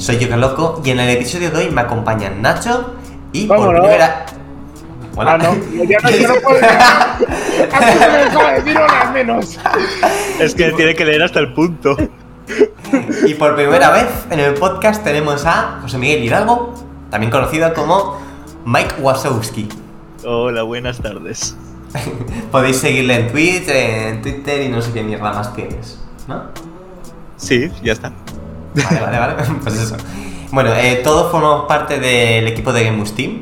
Soy yo Loco y en el episodio de hoy me acompañan Nacho y por primera. Hola. Ah, no, ya no, ya no puedo. Me decir hola al menos. Es que tiene que leer hasta el punto. Y por primera vez en el podcast tenemos a José Miguel Hidalgo, también conocido como Mike Wasowski. Hola, buenas tardes. Podéis seguirle en Twitch, en Twitter y no sé qué mierda más tienes, ¿no? Sí, ya está. Vale, vale, vale. Pues eso. Bueno, eh, todos formamos parte del equipo de Gamemus Team.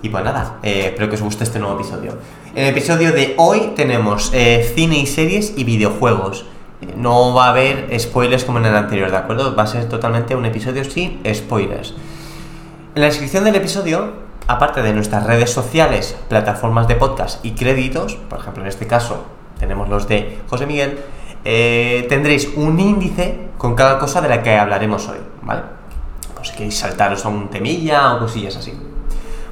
Y pues nada, eh, espero que os guste este nuevo episodio. En el episodio de hoy tenemos eh, cine y series y videojuegos. No va a haber spoilers como en el anterior, ¿de acuerdo? Va a ser totalmente un episodio sin spoilers. En la descripción del episodio, aparte de nuestras redes sociales, plataformas de podcast y créditos, por ejemplo en este caso tenemos los de José Miguel, eh, tendréis un índice con cada cosa de la que hablaremos hoy, ¿vale? Pues si queréis saltaros a un temilla o cosillas así.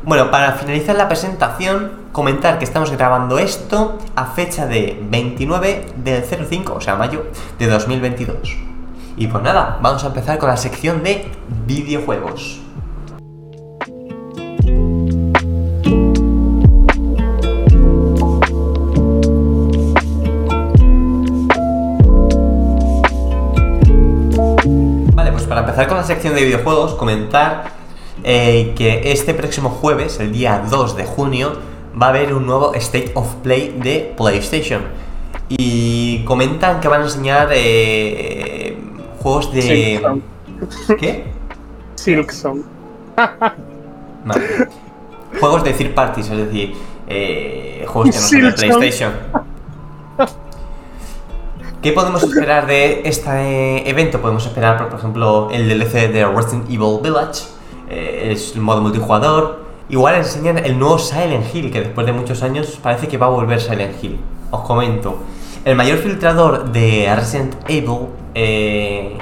Bueno, para finalizar la presentación, comentar que estamos grabando esto a fecha de 29 del 05, o sea, mayo de 2022. Y pues nada, vamos a empezar con la sección de videojuegos. Empezar con la sección de videojuegos, comentar eh, que este próximo jueves, el día 2 de junio, va a haber un nuevo State of Play de PlayStation. Y comentan que van a enseñar eh, juegos de... Silksong. ¿Qué? Silksong. Juegos de third parties, es decir, eh, juegos que no son de. PlayStation. ¿Qué podemos esperar de este evento? Podemos esperar, por, por ejemplo, el DLC de Resident Evil Village, eh, es el modo multijugador. Igual enseñan el nuevo Silent Hill, que después de muchos años parece que va a volver Silent Hill. Os comento, el mayor filtrador de Resident Evil eh,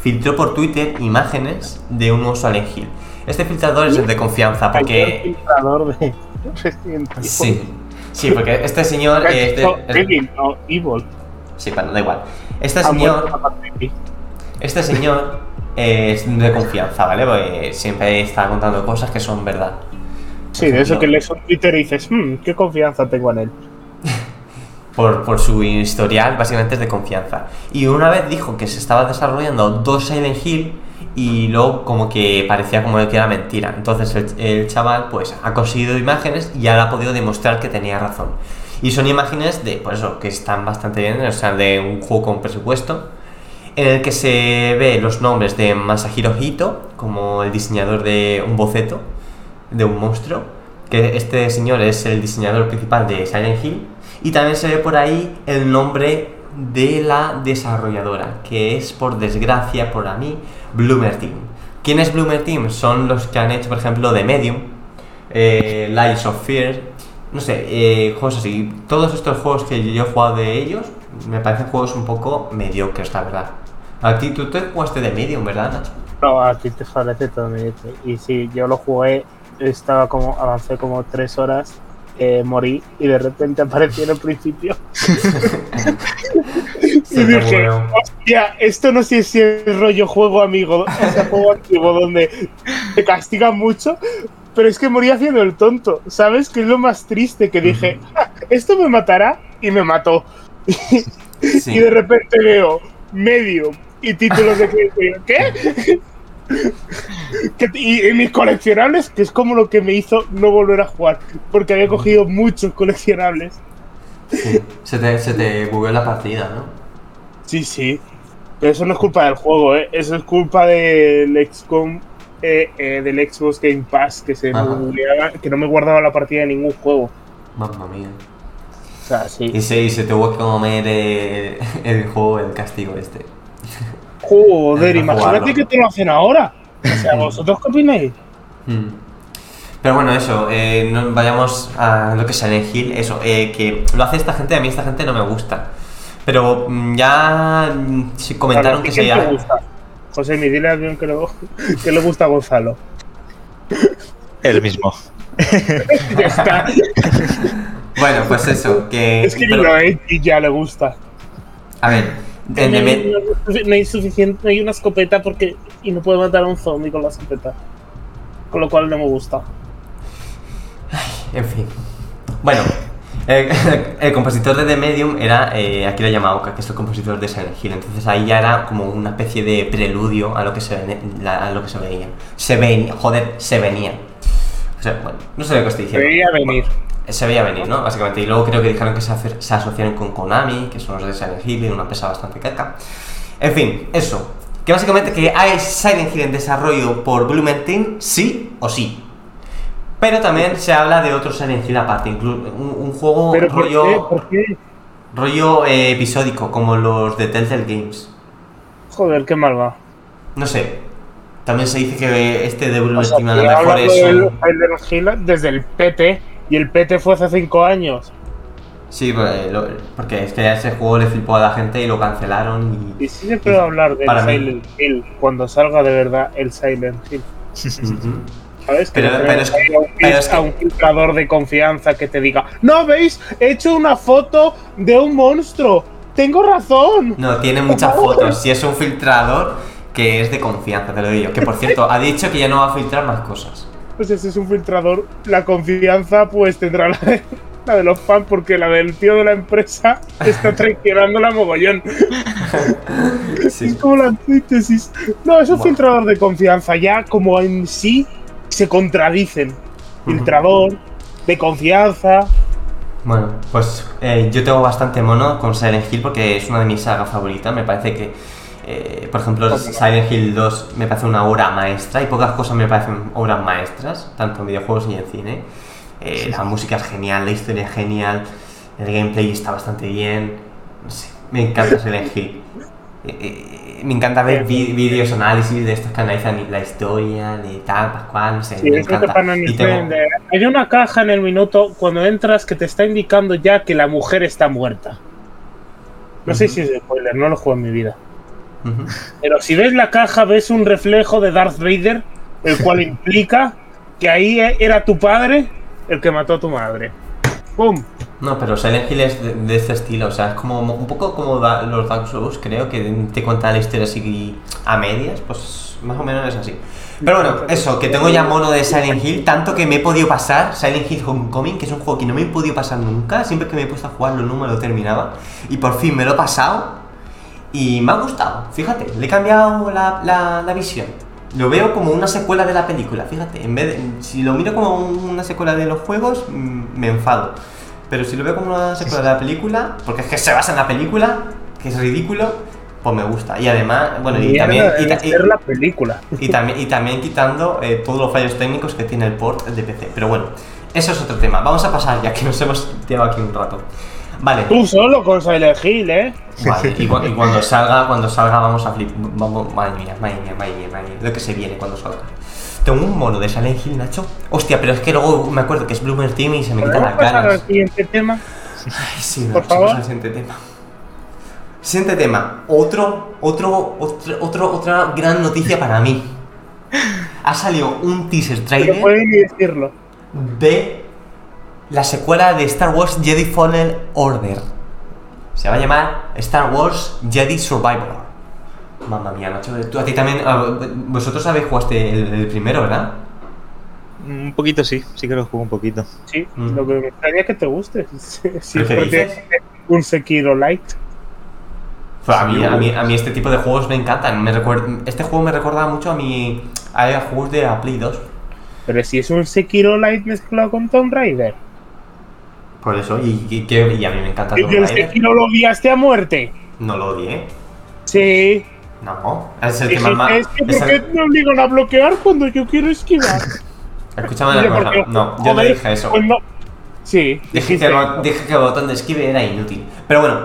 filtró por Twitter imágenes de un nuevo Silent Hill. Este filtrador es el de confianza, porque... filtrador de Resident Evil. Sí, sí, porque este señor... eh, no, Evil. Sí, bueno, da igual. Este Ah, señor, este señor eh, es de confianza, ¿vale? Porque siempre está contando cosas que son verdad. Sí, de eso que lees un Twitter y dices, hmm, qué confianza tengo en él. Por, por su historial, básicamente es de confianza. Y una vez dijo que se estaba desarrollando dos Silent Hill y luego como que parecía como que era mentira. Entonces el, el chaval pues ha conseguido imágenes y ahora ha podido demostrar que tenía razón. Y son imágenes de, por eso, que están bastante bien, o sea, de un juego con presupuesto, en el que se ve los nombres de Masahiro Hito, como el diseñador de un boceto, de un monstruo, que este señor es el diseñador principal de Silent Hill, y también se ve por ahí el nombre de la desarrolladora, que es por desgracia, por a mí, Bloomer Team. ¿Quién es Bloomer Team? Son los que han hecho, por ejemplo, The Medium, eh, Lies of Fear, no sé, eh, juegos así. Todos estos juegos que yo he jugado de ellos me parecen juegos un poco mediocres, la verdad. A ti, tú te jugaste de Medium, ¿verdad, Nacho? No, a ti te parece todo me dice. Y sí, yo lo jugué, estaba como, avancé como tres horas, eh, morí y de repente apareció en el principio. y dije, hostia, esto no sé si es rollo juego amigo, o sea, juego antiguo donde te castigan mucho, pero es que morí haciendo el tonto, ¿sabes? Que es lo más triste que dije, "Ah, esto me matará y me mató. Sí. Y de repente veo medio y títulos de crédito. ¿Qué? Que- y, y mis coleccionables, que es como lo que me hizo no volver a jugar, porque había cogido muchos coleccionables. Sí. Se te, se te bugueó la partida, ¿no? Sí, sí. Pero eso no es culpa del juego, ¿eh? Eso es culpa del XCOM, eh, eh, del Xbox Game Pass, que, se bugueaba- que no me guardaba la partida de ningún juego. Mamma mía. O sea, sí. Y se, y se tuvo que comer eh, el juego, el castigo este. Joder, imagínate jugarlo. que te lo hacen ahora. O sea, ¿vosotros qué opináis? Mm. Pero bueno, eso, eh, no vayamos a lo que es Silent Hill, eso, eh, que lo hace esta gente, a mí esta gente no me gusta. Pero mm, ya mm, sí comentaron Claro, que ¿y quién se gusta? José, mi dile a alguien que, lo- que le gusta a Gonzalo. El mismo. ya está. Bueno, pues eso, que... es que ni pero- lo he y ya le gusta. a ver, No hay, no hay suficiente, no hay una escopeta porque y no puede matar a un zombie con la escopeta. Con lo cual no me gusta. En fin. Bueno, el, el compositor de The Medium era eh, Akira Yamaoka, que es el compositor de Silent Hill. Entonces ahí ya era como una especie de preludio a lo que se, a lo que se veía. Se venía, joder, se venía. O sea, bueno, no sé lo que estoy Se diciendo. veía venir. Se veía venir, ¿no? Básicamente. Y luego creo que dijeron que se, se asociaron con Konami, que son los de Silent Hill, y una empresa bastante caca. En fin, eso. Que básicamente que hay Silent Hill en desarrollo por Blumentein, sí o sí. Pero también se habla de otro Silent Hill aparte, incluso un, un juego Pero ¿por rollo, qué? ¿Por qué? rollo eh, episódico, como los de Telltale Games. Joder, qué mal va. No sé. También se dice que este de O sea, Blumentein a lo mejor es un... Silent Hill desde el PT y el PT fue hace 5 años. Sí, pues, lo- porque es que a ese juego le flipó a la gente y lo cancelaron y... Y sí se puede hablar del mí. Silent Hill cuando salga de verdad el Silent Hill. Pero- es que- pero es que- a un filtrador de confianza que te diga ¡No veis! He hecho una foto de un monstruo. Tengo razón. No, tiene muchas fotos. Si es un filtrador que es de confianza, te lo digo. Que por cierto, ha dicho que ya no va a filtrar más cosas. Pues ese es un filtrador. La confianza pues tendrá la de, la de los fans porque la del tío de la empresa está traicionando la mogollón. Sí. Es como la antítesis. No, es un Bueno. filtrador de confianza. Ya como en sí se contradicen. Filtrador de confianza. Bueno, pues eh, yo tengo bastante mono con Silent Hill porque es una de mis sagas favoritas. Me parece que, eh, por ejemplo. Silent Hill 2 me parece una obra maestra y pocas cosas me parecen obras maestras, tanto en videojuegos y en cine. Eh, la música es genial, la historia es genial, el gameplay está bastante bien. No sé, me encanta Silent Hill. Me encanta ver vídeos, análisis de estos que analizan la historia, de tal, pascual, no sé, Sí, me encanta. tengo- Hay una caja en el minuto cuando entras que te está indicando ya que la mujer está muerta. No sé si es spoiler, no lo juego en mi vida. Pero si ves la caja, ves un reflejo de Darth Vader, el cual implica que ahí eh, era tu padre el que mató a tu madre. ¡Pum! No, pero Silent Hill es de, de este estilo, o sea, es como un poco como los Dark Souls, creo, que te cuentan la historia así a medias, pues más o menos es así. Pero bueno, eso, que tengo ya mono de Silent Hill, tanto que me he podido pasar Silent Hill Homecoming, que es un juego que no me he podido pasar nunca, siempre que me he puesto a jugarlo no me lo terminaba, y por fin me lo he pasado, y me ha gustado, fíjate, le he cambiado la, la- la visión. Lo veo como una secuela de la película, fíjate, en vez de, si lo miro como una secuela de los juegos, mm, me enfado. Pero si lo veo como una secuela de la película, porque es que se basa en la película, que es ridículo, pues me gusta. Y además, bueno, y Mierda, también, y, ta- y- la película. y también, y también quitando eh, todos los fallos técnicos que tiene el port de PC. Pero bueno, eso es otro tema. Vamos a pasar ya que nos hemos tirado aquí un rato. Vale. Tú solo con Silent Hill, ¿eh? Vale, y, cu- y cuando salga, cuando salga vamos a flip. Vamos, madre mía, madre mía, madre mía, madre mía. Lo que se viene cuando salga. Tengo un mono de Silent Hill, Nacho. Hostia, pero es que luego me acuerdo que es Bloomer Team y se me quitan ¿Podemos las pasar al ganas. siguiente tema? Ay, sí, Por Nacho, favor. al siguiente tema. Siguiente tema. Otro, otro, otro, otro, otra gran noticia para mí. Ha salido un teaser trailer pueden decirlo. de la secuela de Star Wars Jedi Fallen Order. Se va a llamar Star Wars Jedi Survivor. Mamma mía, Nacho, tú a ti también. ah, Vosotros habéis jugaste el, el primero, ¿verdad? Un poquito sí, sí que lo juego un poquito. Sí, Mm. lo que me extraña es que te guste. Si ¿Pero qué porque dices? un Sekiro Light. Pues a, mí, a, mí, a mí este tipo de juegos me encantan. Me recuer- este juego me recuerda mucho a mi. a juegos de la Play 2. Pero si es un Sekiro Light mezclado con Tomb Raider. Por eso, y, y, y a mí me encanta ¿Y Tomb que el Raider. Sekiro lo odiaste a muerte? No lo odié. Sí. No, es el que más. ma- es que ¿por qué me obligan a bloquear cuando yo quiero esquivar? Escúchame una cosa. No, yo no dije eso. pues no. Sí, Dije que, dije que el botón de esquive era inútil. Pero bueno,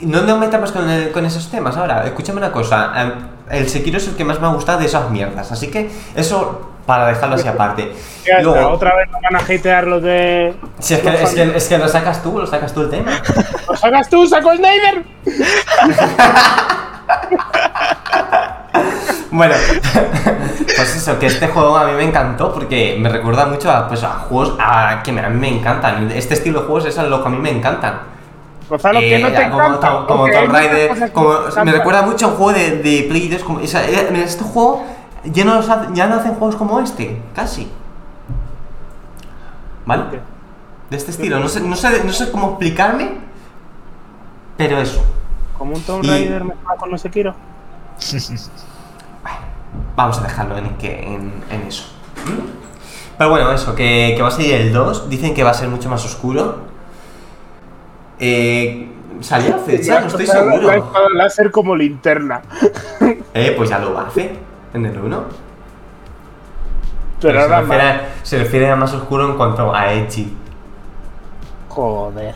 no nos metamos con, el- con esos temas ahora. Escúchame una cosa. em, El Sekiro es el que más me ha gustado de esas mierdas. Así que eso para dejarlo así aparte. Ya está, Luego, otra vez nos van a hatear los de. si es, que, es, que, es que lo sacas tú, lo sacas tú el tema. ¡Lo sacas tú, saco Snyder! Bueno, pues eso, que este juego a mí me encantó porque me recuerda mucho a, pues, a juegos a, que a mí me encantan. Este estilo de juegos es lo que a mí me encantan. Gonzalo, que no te Eh, como, encanta. Como Tomb Raider, como- me recuerda mucho a un juego de, de Play 2. Como, o sea, eh, este juego ya no, hace- ya no hacen juegos como este, casi. ¿Vale? De este estilo. No sé, no, sé, no sé cómo explicarme, pero eso. Como un Tomb Y- Raider mezclado con no sé quiero. Vamos a dejarlo en, que, en, en eso. Pero bueno, eso, que, que va a salir el 2. Dicen que va a ser mucho más oscuro. Eh, ¿Salía fecha? No estoy La- La seguro. espada láser como linterna. Eh, pues ya lo hace en el 1. Pero se, ahora más. refiere, se refiere a más oscuro en cuanto a Edgy. Joder.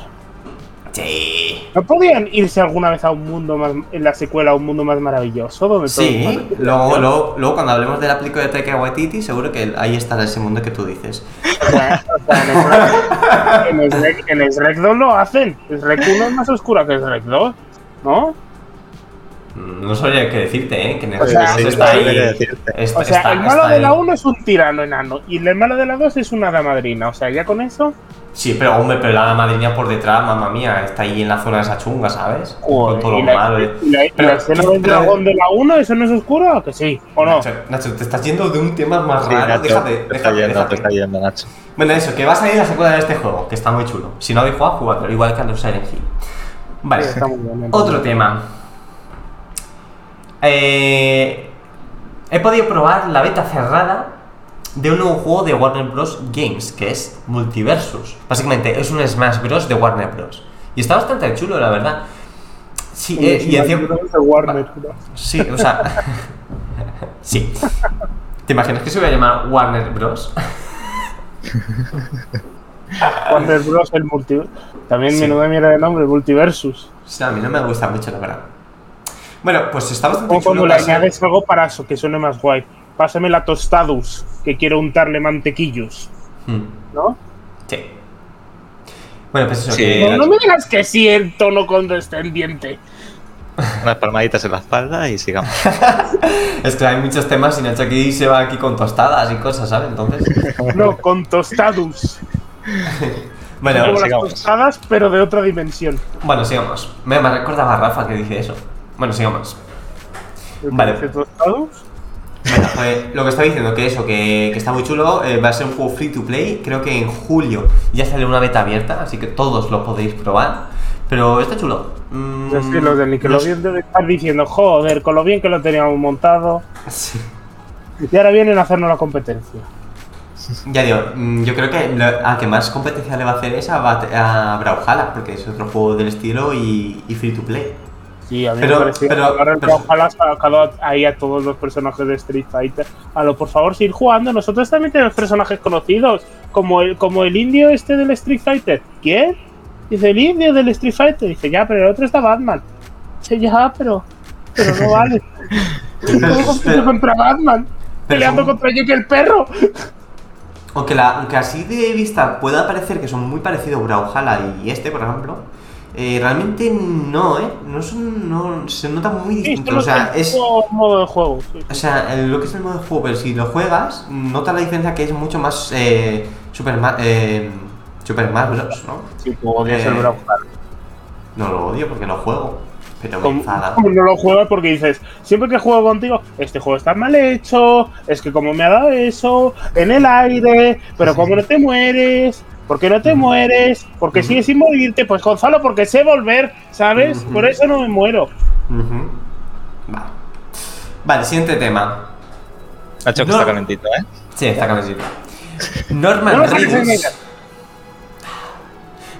Sí. ¿No podían irse alguna vez a un mundo más. en la secuela a un mundo más maravilloso? Donde todo Sí, luego, luego, luego cuando hablemos del aplico de Taika Waititi, seguro que ahí estará ese mundo que tú dices. O sea, en el Shrek- en el Shrek 2 lo hacen. El Shrek 1 es más oscura que el Shrek 2. ¿No? No sabría qué decirte, ¿eh? Que O sea, sí, está ahí. decirte. está- O sea, está- el malo de la ahí. 1 es un tirano enano. Y el malo de la 2 es una hada madrina. O sea, ya con eso. Sí, pero hombre, pero la madrina por detrás, mamá mía, está ahí en la zona de esa chunga, ¿sabes? Con todo lo la, malo. y la- Pero- la escena del dragón de la 1, ¿eso no es oscuro o que sí? ¿O no? Nacho, Nacho, te estás yendo de un tema más Sí, raro. Nacho, déjate, te está déjate, yendo, déjate. te está yendo, Nacho. Bueno, eso, que va a salir la secuela de este juego, que está muy chulo. Si no habéis jugado, jugadlo, igual que a los Silent Hill. Vale, Sí, está muy bien, otro tema. Eh, he podido probar la beta cerrada de un nuevo juego de Warner Bros. Games, que es Multiversus. Básicamente, es un Smash Bros. de Warner Bros. Y está bastante chulo, la verdad. Sí, eh, y encima... de Warner. Sí, o sea... sí. ¿Te imaginas que se iba a llamar Warner Bros? Warner Bros. el multi. También Sí. menuda mierda de nombre, Multiversus. O sea, a mí no me gusta mucho, la verdad. Bueno, pues está bastante Como cuando le añades algo para eso, que suene más guay. Pásame la tostadus, que quiero untarle mantequillos. Hmm, ¿No? Sí. Bueno, pues eso, Sí. que... No, no me digas que sí en tono condescendiente. Unas palmaditas en la espalda y sigamos. Es que hay muchos temas y Nacho aquí se va aquí con tostadas y cosas, ¿sabes? Entonces... No, con tostadus. Bueno, Como las sigamos. tostadas, pero de otra dimensión. bueno, sigamos. Me, me recordaba a Rafa que dice eso. Bueno, sigamos. Vale. Bueno, pues, lo que estaba diciendo, que eso, que, que está muy chulo, eh, va a ser un juego free to play, creo que en julio ya sale una beta abierta, así que todos lo podéis probar, pero está chulo. Mm, Es que los de Nickelodeon deben estar diciendo, joder, con lo bien que lo teníamos montado. Sí. Y ahora vienen a hacernos la competencia. Ya digo, mm, yo creo que a que más competencia le va a hacer es a, Brawlhalla, porque es otro juego del estilo y, y free to play. Sí, a mí Pero- me parecía pero- ojalá ha sacado ahí a todos los personajes de Street Fighter. A lo, por favor, seguir jugando. Nosotros también tenemos personajes conocidos, como el, como el indio este del Street Fighter. ¿Quién? Dice el indio del Street Fighter. Dice, ya, pero el otro está Batman. Dice, ya, pero, pero no vale. ¿Cómo compito pero- contra Batman? Peleando contra Jake el perro. Aunque, la, aunque así de vista pueda parecer que son muy parecidos Brawlhalla y este, por ejemplo, eh, realmente no, ¿eh? No son, no, se nota muy Sí, distinto. solo o sea, es... modo de juego. sí. O sea, lo que es el modo de juego, pero si lo juegas, nota la diferencia que es mucho más eh, Super, eh, Super Smash Bros, ¿no? Sí, odias Eh, el. No lo odio porque lo juego, pero me Como, enfada. como no lo juegas porque dices, siempre que juego contigo, este juego está mal hecho, es que como me ha dado eso, en el aire, pero como no te mueres, ¿por qué no te mueres? Porque Ujú. sigues sin morirte, pues Gonzalo, porque sé volver, ¿sabes? Por eso no me muero. Ujú. Vale. Vale, siguiente tema. Nacho que No. está calentito, ¿eh? Sí, está. No Norman en Reedus.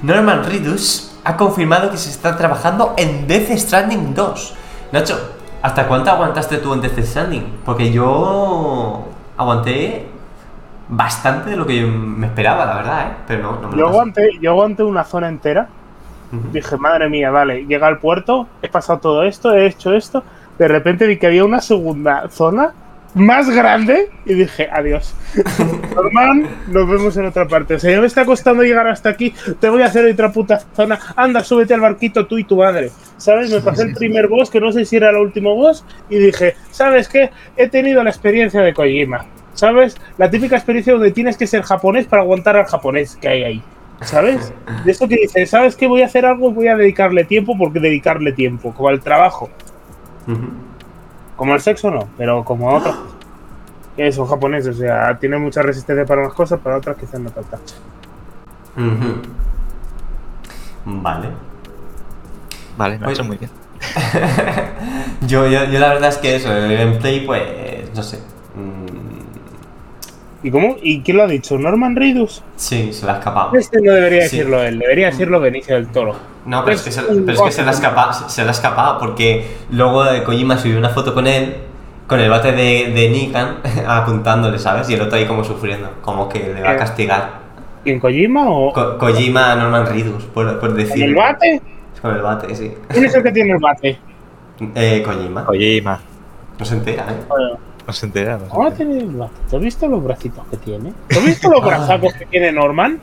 Norman Reedus ha confirmado que se está trabajando en Death Stranding 2. Nacho, ¿hasta cuánto aguantaste tú en Death Stranding? Porque yo aguanté bastante de lo que yo me esperaba, la verdad, ¿eh? Pero no, no me Yo aguanté, yo aguanté una zona entera, dije, madre mía, vale, llega al puerto, he pasado todo esto, he hecho esto, de repente vi que había una segunda zona más grande y dije, adiós. Norman, nos vemos en otra parte. O sea, ya me está costando llegar hasta aquí. Te voy a hacer otra puta zona. Anda, súbete al barquito tú y tu madre. ¿Sabes? Me pasé el primer boss, que no sé si era el último boss, y dije, ¿sabes qué? He tenido la experiencia de Kojima. ¿Sabes? La típica experiencia donde tienes que ser japonés para aguantar al japonés que hay ahí. ¿Sabes? De eso que dices, ¿sabes qué? Voy a hacer algo y voy a dedicarle tiempo porque dedicarle tiempo, como al trabajo. Como al sexo no, pero como a otras cosas. Que son japoneses, o sea, tienen mucha resistencia para unas cosas, para otras quizás no tanta. Ujú. Vale. Vale, me ha hecho muy bien. Yo, yo, yo la verdad es que eso, el gameplay, pues, no sé. ¿Y cómo? ¿Y quién lo ha dicho? ¿Norman Reedus? Sí, se le ha escapado. Este no debería Sí. decirlo él, debería decirlo Benicio del Toro. No, pero es que se, pero es que se le ha escapado, se, se le ha escapado porque luego de Kojima subió una foto con él, con el bate de, de Nikan apuntándole, ¿sabes? Y el otro ahí como sufriendo, como que le va a Eh. castigar. ¿Quién Kojima o Ko- Kojima a Norman Reedus, por, por con decir. el bate? Con el bate, sí. ¿Quién es el que tiene el bate? Eh, Kojima. Kojima. No se entera, ¿eh? Bueno, No se entera. no se ¿Cómo entera. tiene has visto los bracitos que tiene? ¿Tú has visto los brazacos que tiene Norman?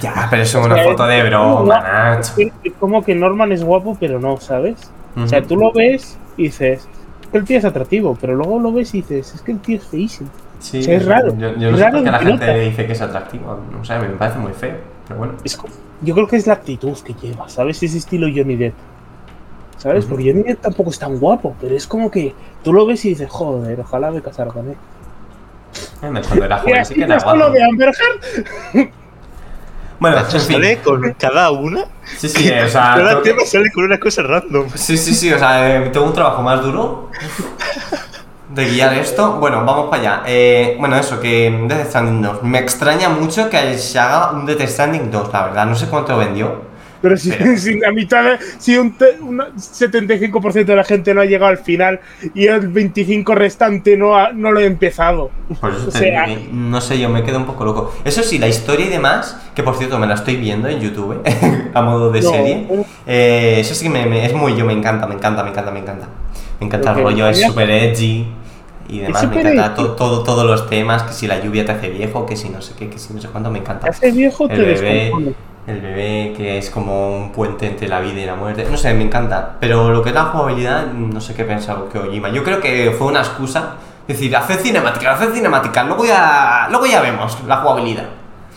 Ya, pero eso es una O sea, foto de broma, Nacho. es- como que Norman es guapo, pero no, ¿sabes? O sea, tú lo ves y dices, es que el tío es atractivo, pero luego lo ves y dices, es que el tío es feísimo. Sí, o sea, es raro, Yo, yo es no sé raro por qué la gente nota. dice que es atractivo. No sé, me parece muy feo. Pero bueno. Es como- yo creo que es la actitud que lleva, ¿sabes? Ese estilo Johnny Depp. ¿Sabes? Porque Johnny Depp tampoco es tan guapo, pero es como que tú lo ves y dices, joder, ojalá me casara con él. Eh, Cuando era joven sí que era guapo. de Amber Heard, Bueno, en fin. sale con cada una. Sí, sí, o sea. Cada tengo que- tema sale con una cosa random. Sí, sí, sí, o sea, eh, tengo un trabajo más duro de guiar esto. Bueno, vamos para allá. Eh, bueno, eso, que Death Stranding 2. Me extraña mucho que se haga un Death Stranding 2, la verdad. No sé cuánto vendió. Pero si, si la mitad, de- si un te- una 75% de la gente no ha llegado al final y el 25% restante no, ha- no lo he empezado. Por eso O te sea- que, no sé, yo me quedo un poco loco. Eso sí, la historia y demás, que por cierto me la estoy viendo en YouTube, a modo de No, serie. eh, eso sí que me, me- es muy yo, me encanta, me encanta, me encanta, me encanta. Me encanta el rollo, es super edgy y demás. Me súper encanta edgy. to- todo, todos los temas, que si la lluvia te hace viejo, que si no sé qué, que si no sé cuánto, me encanta. Hace viejo te El bebé, descompone. El bebé que es como un puente entre la vida y la muerte. No sé, me encanta. Pero lo que es la jugabilidad, no sé qué pensaba que Ojima. Yo creo que fue una excusa. Es decir, hacer cinemática, hacer cinemática. Luego ya, luego ya vemos la jugabilidad.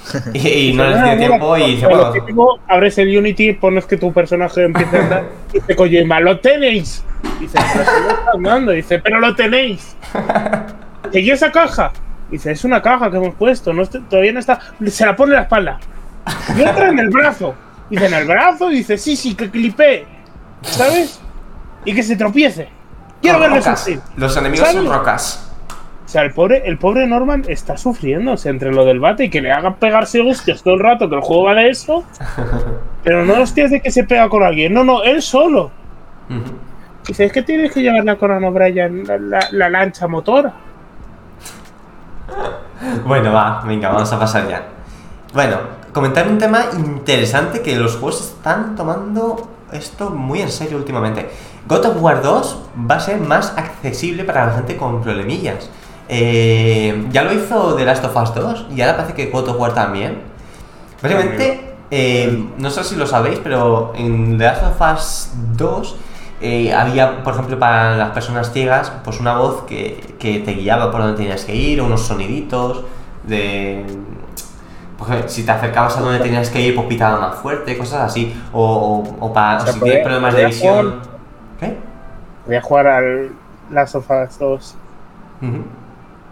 Y, y no les dio tiempo y dice, Pero bueno, lo abres el Unity, pones que tu personaje empieza a andar y dice, Kojima, ¡lo tenéis! Dice, pero si no está andando. Dice, pero lo tenéis. ¿y esa caja? Dice, es una caja que hemos puesto, no todavía no está. Se la pone en la espalda. Y otra en el brazo. Dice, ¿en el brazo? Dice, sí, sí, que clipé. ¿Sabes? Y que se tropiece. Quiero rocas. sufrir. Los enemigos son rocas. O sea, el pobre, el pobre Norman está sufriendo, o sea, entre lo del bate y que le hagan pegarse hostias todo el rato, que el juego va de eso. Pero no hostias de que se pega con alguien, no, no, él solo. Dice, es que tienes que llevar la Conan O'Brien, la, la- la lancha motora. Bueno, va, venga, vamos a pasar ya. Bueno, comentar un tema interesante que los juegos están tomando esto muy en serio últimamente. God of War 2 va a ser más accesible para la gente con problemillas. Eh, ya lo hizo The Last of Us 2 y ahora parece que God of War también. Básicamente, eh, no sé si lo sabéis, pero en The Last of Us 2 eh, había, por ejemplo, para las personas ciegas, pues una voz que, que te guiaba por donde tenías que ir, unos soniditos de... ejemplo, si te acercabas a donde tenías que ir, pues pitaba más fuerte, cosas así. O, o, o para, O sea, si tienes problemas de visión... jugar- ¿Qué? Voy a jugar al Last of Us 2. Ujú.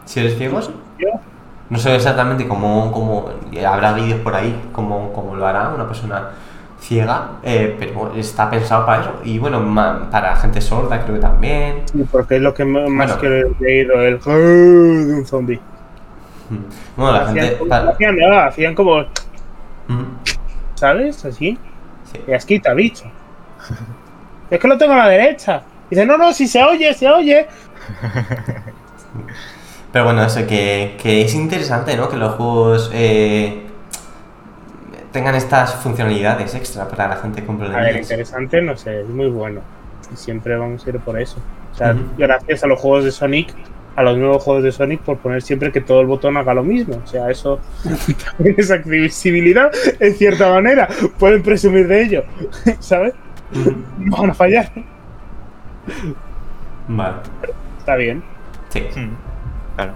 Si eres ciego, Yo, No sé exactamente cómo, cómo habrá vídeos por ahí, cómo, cómo lo hará una persona ciega, eh, pero está pensado para eso. Y bueno, ma- para gente sorda creo que también. sí, porque es lo que más Bueno. que he leído, el de un zombie. Bueno, la Hacían, gente... como- para- hacían nada, hacían como, Mm. ¿sabes? Así. Sí. Y asquita, bicho. es que lo tengo a la derecha. Dice, no, no, si se oye, se oye. Pero bueno, eso, que, que es interesante, ¿no? Que los juegos eh, tengan estas funcionalidades extra para la gente con A ver, problemas. interesante, no sé, es muy bueno. Y siempre vamos a ir por eso. O sea, gracias a los juegos de Sonic a los nuevos juegos de Sonic por poner siempre que todo el botón haga lo mismo. O sea, eso también es accesibilidad en cierta manera. Pueden presumir de ello, ¿sabes? No van a fallar. Vale. Está bien. Sí. Hmm. Claro.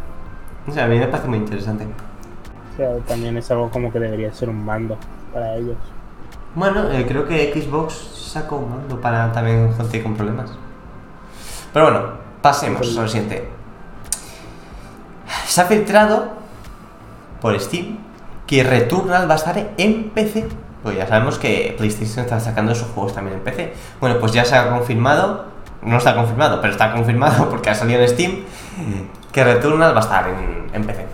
O sea, a mí me parece muy interesante. O sea, también es algo como que debería ser un mando para ellos. Bueno, eh, creo que Xbox sacó un mando para también gente con problemas. Pero bueno, pasemos a lo siguiente. Se ha filtrado por Steam que Returnal va a estar en PC. Pues ya sabemos que PlayStation está sacando sus juegos también en PC. Bueno, pues ya se ha confirmado, no está confirmado, pero está confirmado porque ha salido en Steam que Returnal va a estar en, en PC.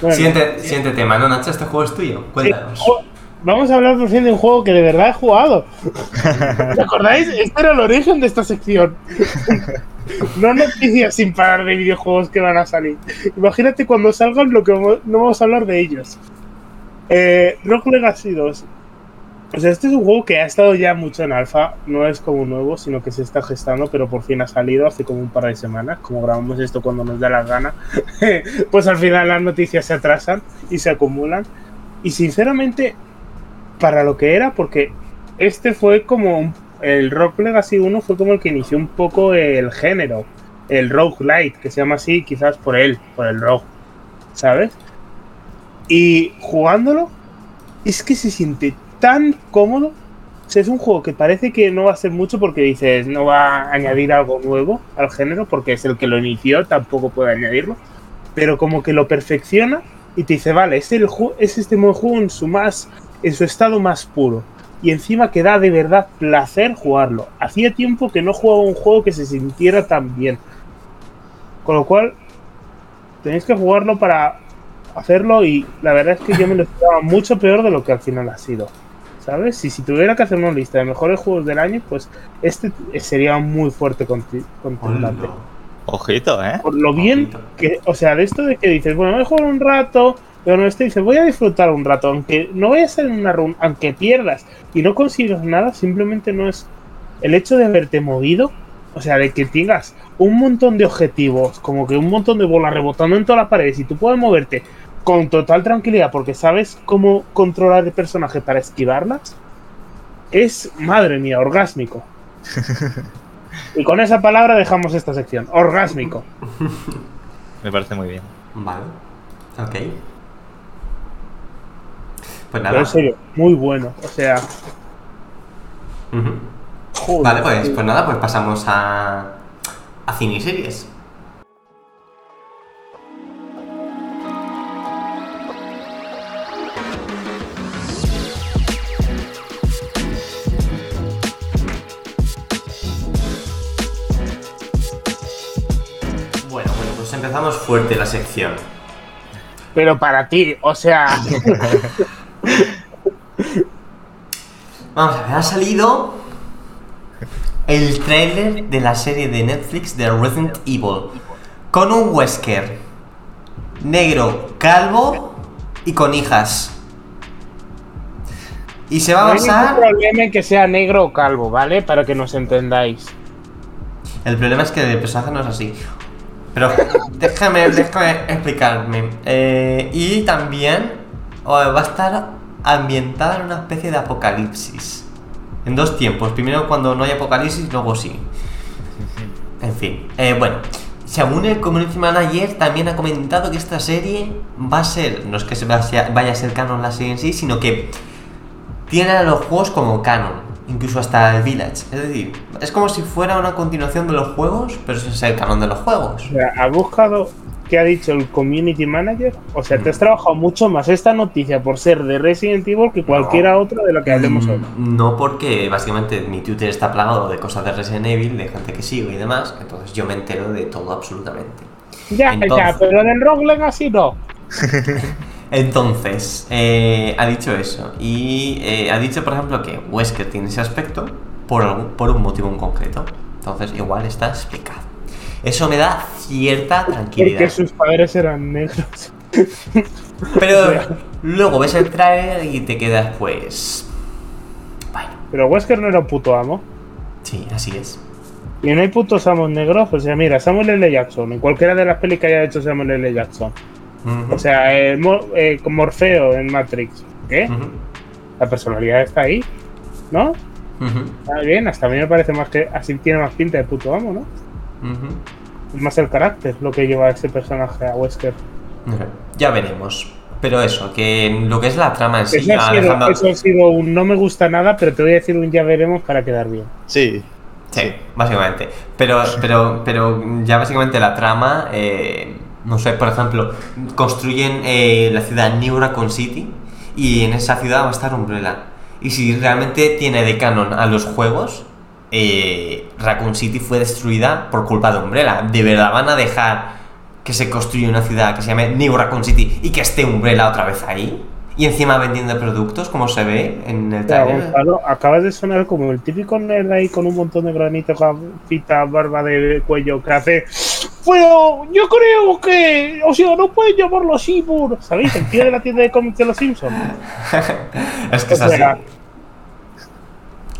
Bueno, siguiente, siguiente tema, ¿no, Nacho? Este juego es tuyo. Cuéntanos. jo- Vamos a hablar por fin de un juego que de verdad he jugado. ¿Te acordáis? Este era el origen de esta sección. No noticias sin parar de videojuegos que van a salir. Imagínate cuando salgan lo que no vamos a hablar de ellos. Eh, Rock Legacy 2. O sea, este es un juego que ha estado ya mucho en alfa. No es como nuevo, sino que se está gestando, pero por fin ha salido hace como un par de semanas. Como grabamos esto cuando nos da la gana. pues al final las noticias se atrasan y se acumulan. Y sinceramente, para lo que era, porque este fue como un- el Rock Legacy 1 fue como el que inició un poco el género, el roguelite, que se llama así quizás por él, por el rogue, ¿sabes? Y jugándolo, es que se siente tan cómodo. Es un juego que parece que no va a ser mucho porque dices, no va a añadir algo nuevo al género, porque es el que lo inició, tampoco puede añadirlo. Pero como que lo perfecciona y te dice, vale, es, es este de juego en su más en su estado más puro. Y encima que da de verdad placer jugarlo. Hacía tiempo que no jugaba un juego que se sintiera tan bien. Con lo cual, tenéis que jugarlo para hacerlo y la verdad es que yo me lo esperaba mucho peor de lo que al final ha sido. ¿Sabes? Y si tuviera que hacer una lista de mejores juegos del año, pues este sería muy fuerte Hola. Ojito, ¿eh? por lo bien Ojito. que, o sea, de esto de que dices, bueno, voy a jugar un rato, pero no este dice, voy a disfrutar un rato, aunque no vaya a ser una run, aunque pierdas y no consigas nada, simplemente no es el hecho de haberte movido, o sea, de que tengas un montón de objetivos, como que un montón de bolas rebotando en todas las paredes y tú puedes moverte con total tranquilidad porque sabes cómo controlar el personaje para esquivarlas, es, madre mía, orgásmico. Y con esa palabra dejamos esta sección, orgásmico. Me parece muy bien. Vale. Ok. Pues Pero nada. en serio, muy bueno. O sea, joder. Vale, pues, pues nada, pues pasamos a, a cine y series. Bueno, bueno, pues empezamos fuerte la sección. Pero para ti, o sea, Vamos a ver, ha salido el tráiler de la serie de Netflix de Resident Evil con un Wesker negro, calvo y con hijas. Y se va no a hay ningún basar. problema en que sea negro o calvo, ¿vale? Para que nos entendáis. El problema es que el personaje no es así. Pero déjame, déjame explicarme. Eh, y también va a estar ambientada en una especie de apocalipsis. En dos tiempos. Primero cuando no hay apocalipsis, luego sí. En fin. eh, bueno. Según el community manager, también ha comentado que esta serie va a ser, no es que se vaya a ser canon la serie en sí, sino que tiene a los juegos como canon, incluso hasta el Village. Es decir, es como si fuera una continuación de los juegos, pero sin ser el canon de los juegos. O sea, ¿has buscado qué ha dicho el community manager? O sea, te has trabajado mucho más esta noticia por ser de Resident Evil que cualquiera otra de la que hablemos hoy. Mm, No porque básicamente mi Twitter está plagado de cosas de Resident Evil, de gente que sigo y demás, entonces yo me entero de todo absolutamente. Ya, Entonces- ya, pero del Rock Legacy no. Entonces, eh, ha dicho eso. Y eh, ha dicho, por ejemplo, que Wesker tiene ese aspecto por, algún- por un motivo en concreto. Entonces, igual está explicado. Eso me da cierta tranquilidad. Porque sus padres eran negros. Pero luego ves el trailer y te quedas, pues. Bueno, Pero Wesker no era un puto amo. sí, así es. Y no hay putos Samuel negros. O sea, mira, Samuel L. Jackson, en cualquiera de las pelis que haya hecho Samuel L. Jackson. O sea, eh, eh, con Morfeo en Matrix. ¿Qué? La personalidad está ahí, ¿no? Está bien, hasta a mí me parece más que así tiene más pinta de puto amo, ¿no? Ujú. Es más el carácter lo que lleva a ese personaje a Wesker. Ya veremos. Pero eso, que lo que es la trama en sí, Eso, ha sido, Alejandro- eso ha sido un no me gusta nada, pero te voy a decir un ya veremos para quedar bien. Sí. Sí, básicamente. Pero, pero, pero ya básicamente la trama, eh, no sé, por ejemplo, construyen eh, la ciudad New Raccoon City y en esa ciudad va a estar Umbrella. Y si realmente tiene de canon a los juegos, eh, Raccoon City fue destruida por culpa de Umbrella. ¿De verdad van a dejar que se construya una ciudad que se llame New Raccoon City y que esté Umbrella otra vez ahí? Y encima vendiendo productos, como se ve en el trailer. Gonzalo, acabas de sonar como el típico nerd ahí con un montón de granitos, gafita, barba de cuello que hace. Pero yo creo que. O sea, no pueden llamarlo así por. ¿Sabéis? El tío de la tienda de cómics de los Simpsons. es que es O así.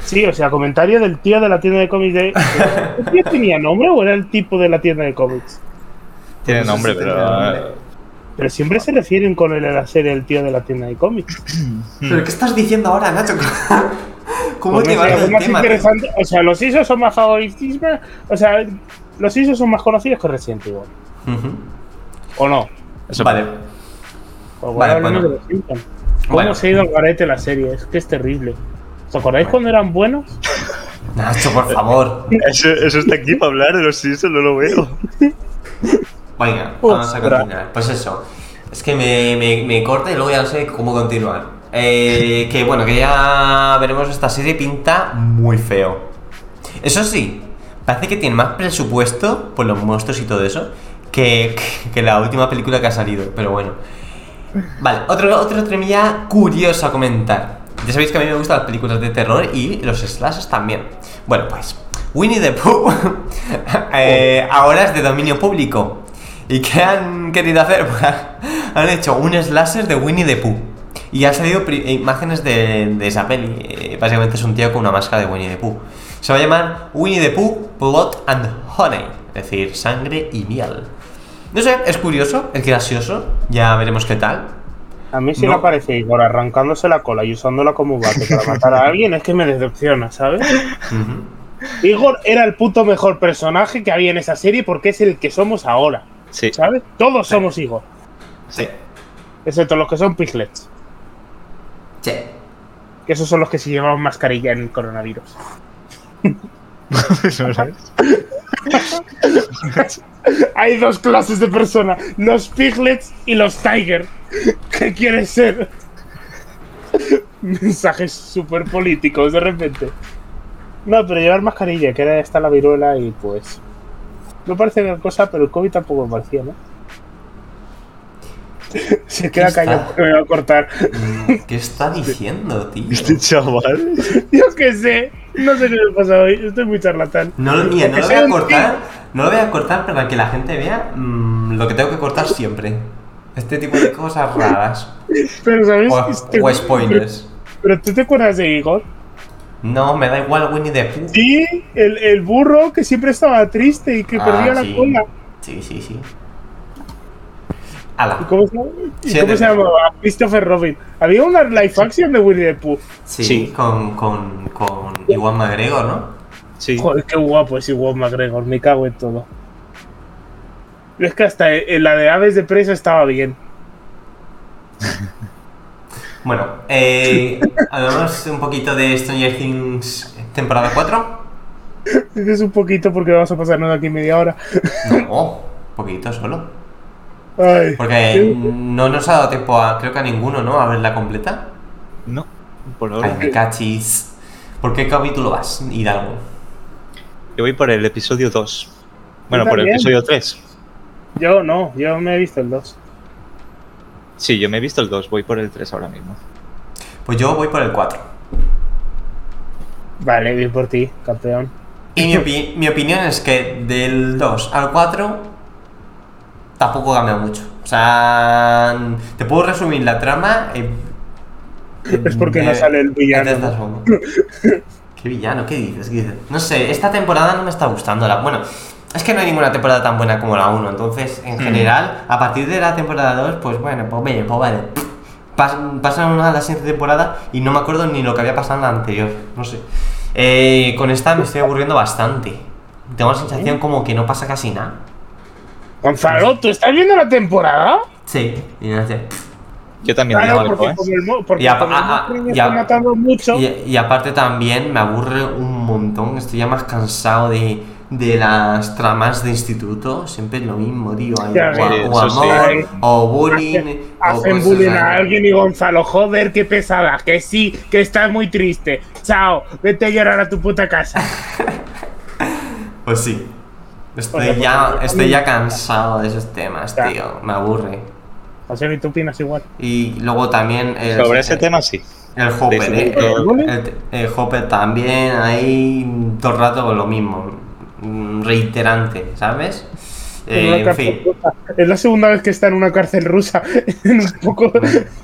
Sí, o sea, comentario del tío de la tienda de cómics de. ¿El tío tenía nombre o era el tipo de la tienda de cómics? Tiene No nombre, pero. nombre. Pero siempre se refieren con él a la serie el tío de la tienda de cómics. ¿Pero qué estás diciendo ahora, Nacho? ¿Cómo Pues te no vas sé, más tema? tío? O sea, los ISO son más favoritistas. O sea, los ISO son más conocidos que Resident Evil. ¿O no? Eso Vale. Pues Vale, bueno. de los Simpsons. ¿Cómo Bueno. se ha ido al garete la serie? Es que es terrible. ¿Os acordáis cuando eran buenos? Nacho, por favor. Eso, eso está aquí para hablar de los Simpsons, no lo veo. Venga, vamos a continuar. Pues eso. Es que me, me, me corta y luego ya no sé cómo continuar. Eh, que bueno, que ya veremos esta serie pinta muy feo. Eso sí, parece que tiene más presupuesto por los monstruos y todo eso que, que la última película que ha salido. Pero bueno. Vale, otro, otro tremilla curioso a comentar. Ya sabéis que a mí me gustan las películas de terror y los slashes también. Bueno, pues Winnie the Pooh eh, ahora es de dominio público. ¿Y qué han querido hacer? Han hecho un slasher de Winnie the Pooh. Y han salido pri- imágenes de, de esa peli. Eh, básicamente es un tío con una máscara de Winnie the Pooh. Se va a llamar Winnie the Pooh Blood and Honey. Es decir, sangre y miel. No sé, es curioso, es gracioso. Ya veremos qué tal. A mí si No. no. aparece Igor arrancándose la cola y usándola como bate para matar a alguien, es que me decepciona, ¿sabes? Igor era el puto mejor personaje que había en esa serie porque es el que somos ahora, Sí. ¿sabes? Todos somos Igor, Sí. excepto los que son piglets, Sí. que esos son los que se llevaban mascarilla en el coronavirus. Hay dos clases de personas, los piglets y los tiger. ¿Qué quieres ser? Mensajes súper políticos de repente. No, pero llevar mascarilla, que era esta la viruela y pues... No parece gran cosa, pero el COVID tampoco me parecía, ¿no? Se queda callado porque me va a cortar. Mm, ¿Qué está diciendo, tío? Este chaval. Yo qué sé, no sé qué me pasa hoy, estoy muy charlatán. No, lo- mira, no lo voy a cortar. No lo voy a cortar para que la gente vea mm, lo que tengo que cortar siempre. Este tipo de cosas raras. Pero, ¿sabes? O, Este- o spoilers. Pero, ¿tú te acuerdas de Igor? No, me da igual Winnie the Pooh. Sí, el, el burro que siempre estaba triste y que Ah, perdía la sí. cola. Sí, sí, sí. ¿Y cómo se, y cómo se llamaba? Christopher Robin. Había una live action de Winnie the Pooh. Sí, Sí. Con, con, con Iwan McGregor, ¿no? Sí. Joder, qué guapo es Iwan McGregor, me cago en todo. Es que hasta en la de aves de presa estaba bien. Bueno, eh, hablamos un poquito de Stranger Things temporada 4. Dices un poquito porque vamos a pasarnos aquí media hora. No, poquito solo. Ay, Porque no nos ha dado tiempo a, creo que a ninguno, ¿no? A verla completa. No. Por Ay, ahora. me cachis. ¿Por qué capítulo vas, Hidalgo? Yo voy por el episodio 2. Bueno, por el episodio 3. Yo no, yo me he visto el 2. Sí, yo me he visto el 2, voy por el 3 ahora mismo. Pues yo voy por el 4. Vale, bien por ti, campeón. Y mi, opi- mi opinión es que del 2 al 4 tampoco cambia mucho. O sea, te puedo resumir la trama. en Es porque no de- sale el villano, en 10 ¿no? segundos. ¿Qué villano? ¿Qué dices? ¿Qué dices? No sé, esta temporada no me está gustando. La... Bueno, es que no hay ninguna temporada tan buena como la 1. Entonces, en Hmm. general, a partir de la temporada 2, pues bueno, pues, oye, pues vale. Pas- pasan a la siguiente temporada y no me acuerdo ni lo que había pasado en la anterior. No sé. Eh, con esta me estoy aburriendo bastante. Tengo la sensación como que no pasa casi nada. Gonzalo, ¿tú estás viendo la temporada? Sí, y no sé. Yo también Claro, porque ¿eh? como el, mo- porque Y a- como el a- a- monstruo me y está a- matando mucho. Y, y aparte también me aburre un montón, estoy ya más cansado de, de las tramas de instituto, siempre es lo mismo, tío. hay Ya o, o sí. amor, o bullying, Hacen, o bullying a alguien y Gonzalo, joder, qué pesada, que sí, que estás muy triste. Chao, vete a llorar a tu puta casa. Pues sí. Estoy, O sea, ya, porque- estoy ya cansado de esos temas, Ya. tío. Me aburre. José, ¿y tú opinas igual? Y luego también... el- Sobre ese tema sí. El Hopper, ¿eh? El, el- el Hopper también ahí todo el rato con lo mismo. Mm, Reiterante, ¿sabes? En Eh, en fin. rusa. Es la segunda vez que está en una cárcel rusa. En un poco.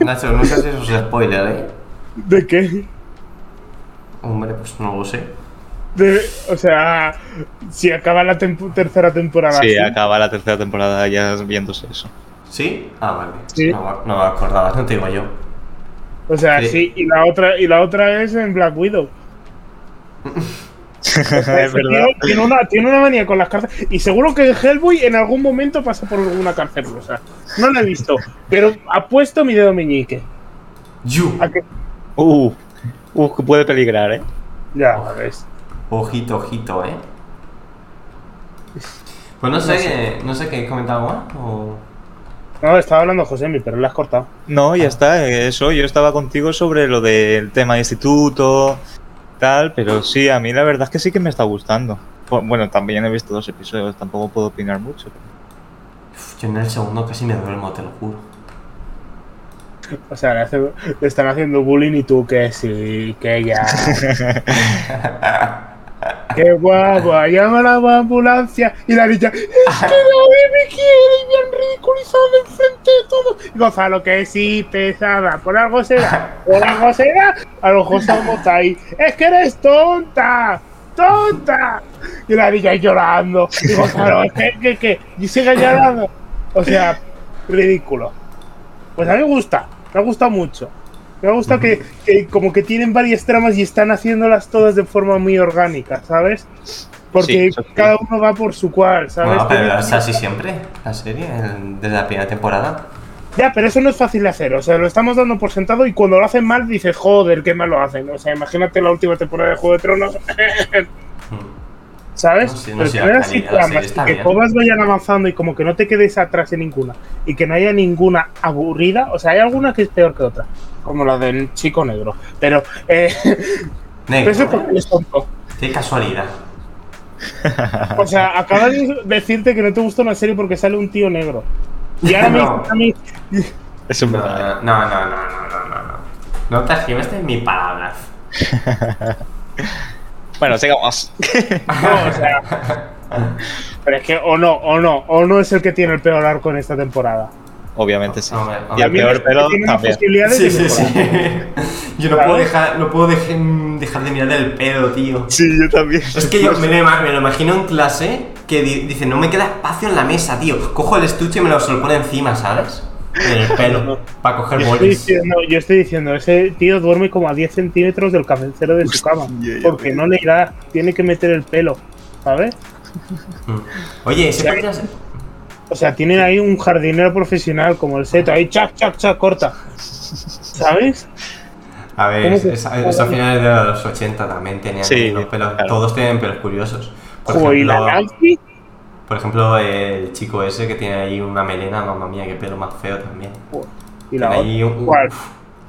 Nacho, no sé si eso es spoiler, ¿eh? ¿De qué? Hombre, pues no lo sé. De- o sea, si acaba la tempo- tercera temporada. Sí, acaba la tercera temporada ya viéndose eso. ¿Sí? Ah, vale. Sí. No, me- no me acordaba, no te digo yo. O sea, Sí. sí. y la otra y la otra es en Black Widow. es Ese verdad. tío Tiene una, tiene una manía con las cárceles. Y seguro que Hellboy en algún momento pasa por alguna cárcel rusa. No lo he visto, pero apuesto mi dedo meñique. You. A que- Uh, uh, que puede peligrar, ¿eh? Ya ves. Ojito, ojito, ¿eh? Pues no sé, No sé. qué- no sé qué comentar algo más. O... No, estaba hablando José, pero le has cortado. No, ya está, eso. Yo estaba contigo sobre lo del tema de instituto, tal, pero sí, a mí la verdad es que sí que me está gustando. Bu- Bueno, también he visto dos episodios, tampoco puedo opinar mucho. Uf, Yo en el segundo casi me duermo, te lo juro. O sea, le, hace- le están haciendo bullying y tú que sí, que ya. ¡Qué guapo! ¡Llama a la ambulancia! Y la niña, ¡es que nadie me quiere! Y me han ridiculizado enfrente de todos. Y Gonzalo, que sí, pesada. Por algo será. Por algo será. A lo mejor estamos ahí. ¡Es que eres tonta! ¡Tonta! Y la niña llorando. Y Gonzalo, es que, que, que. Y sigue llorando. O sea, ridículo. Pues a mí me gusta. Me gusta mucho. Me gusta que, que como que tienen varias tramas y están haciéndolas todas de forma muy orgánica, ¿sabes? Porque Sí, cada uno va por su cual, ¿sabes? Bueno, pero es así siempre, la serie, desde la primera temporada. Ya, pero eso no es fácil de hacer. O sea, lo estamos dando por sentado y cuando lo hacen mal dices, joder, qué mal lo hacen. O sea, imagínate la última temporada de Juego de Tronos, ¿sabes? No sé, no pero la así que bien. todas vayan avanzando y como que no te quedes atrás en ninguna y que no haya ninguna aburrida. O sea, hay alguna que es peor que otra, como la del chico negro. Pero, eh, eso Negro, porque es tonto. qué casualidad. O sea, acabas de decirte que no te gusta una serie porque sale un tío negro. Y ahora me No. dices a mí, Eso es No, verdad. no, no, no, no, no, no, no. No en mis palabras. Bueno, sigamos. no, o sea. Pero es que, o no, o no, o no es el que tiene el peor arco en esta temporada. Obviamente sí. Hombre, Y el peor el pelo también. Sí, sí, sí. Yo no puedo dejar, no puedo dejar, dejar de mirar el pedo, tío. Sí, yo también. Es que yo me lo, ima- me lo imagino en clase que di- dice, no me queda espacio en la mesa, tío. Cojo el estuche y me lo, se lo pone encima, ¿sabes? En el pelo, para coger Yo estoy, bolis. diciendo, yo estoy diciendo, ese tío duerme como a 10 centímetros del cabecero de su cama. Porque no le da, tiene que meter el pelo, ¿sabes? Mm. Oye, ese O sea, tienen ahí un jardinero profesional como el Seto, ahí chac, chac, chac, corta. ¿Sabes? A ver, ¿Cómo es, es- es a finales de los 80 también tenían Sí, los pelos. claro. Todos tienen pelos curiosos. Por Joder, y la ejemplo, Nancy, por ejemplo, el chico ese que tiene ahí una melena, mamma mía, qué pelo más feo también. y la otra. ¿Cuál?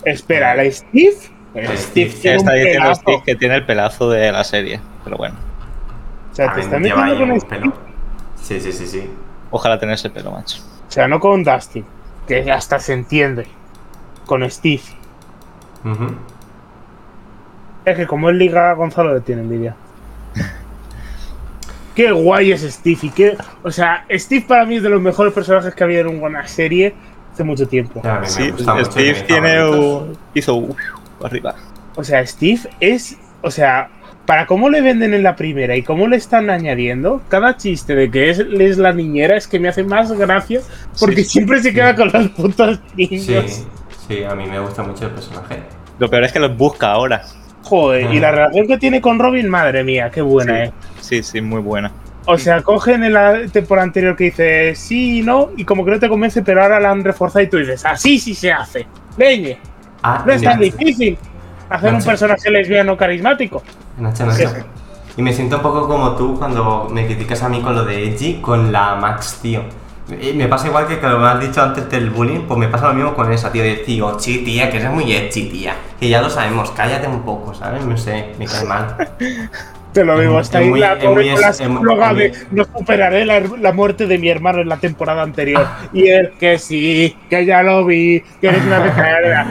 Espera, ¿la Steve? El El Steve Steve, tiene un Está diciendo. Steve que tiene el pelazo de la serie. Pero bueno, O sea, te lleva metiendo con pelo. Sí, sí, sí, sí. Ojalá tener ese pelo, macho. O sea, no con Dustin, que hasta se entiende. Con Steve. Es que como él liga, Gonzalo le tiene envidia. Qué guay es Steve y qué... O sea, Steve para mí es de los mejores personajes que había en una serie hace mucho tiempo. Ya, Sí, Steve tiene un- hizo arriba. O sea, Steve es... O sea, para cómo le venden en la primera y cómo le están añadiendo, cada chiste de que es, es la niñera es que me hace más gracia porque Sí. siempre se queda con los putos niños. Sí, sí, a mí me gusta mucho el personaje. Lo peor es que los busca ahora. Joder, y la relación que tiene con Robin, madre mía, qué buena Sí. es. Sí, sí, muy buena. O sea, cogen en la temporada anterior que dice sí y no, y como que no te convence, pero ahora la han reforzado y tú dices, así sí se hace. Leñe, Ah, no es tan difícil hacer un personaje lesbiano carismático. Nacho, Nacho. Y me siento un poco como tú cuando me criticas a mí con lo de Edgy con la Max, tío. Me pasa igual que como me has dicho antes del bullying, pues me pasa lo mismo con esa, tío. De tío, sí, tía, que eres muy edgy, tía. Que ya lo sabemos, cállate un poco, ¿sabes? No sé, me cae mal. Te lo digo, está ahí la pobre psicóloga de no superaré la, la muerte de mi hermano en la temporada anterior. Y él, que sí, que ya lo vi, que eres una becerra.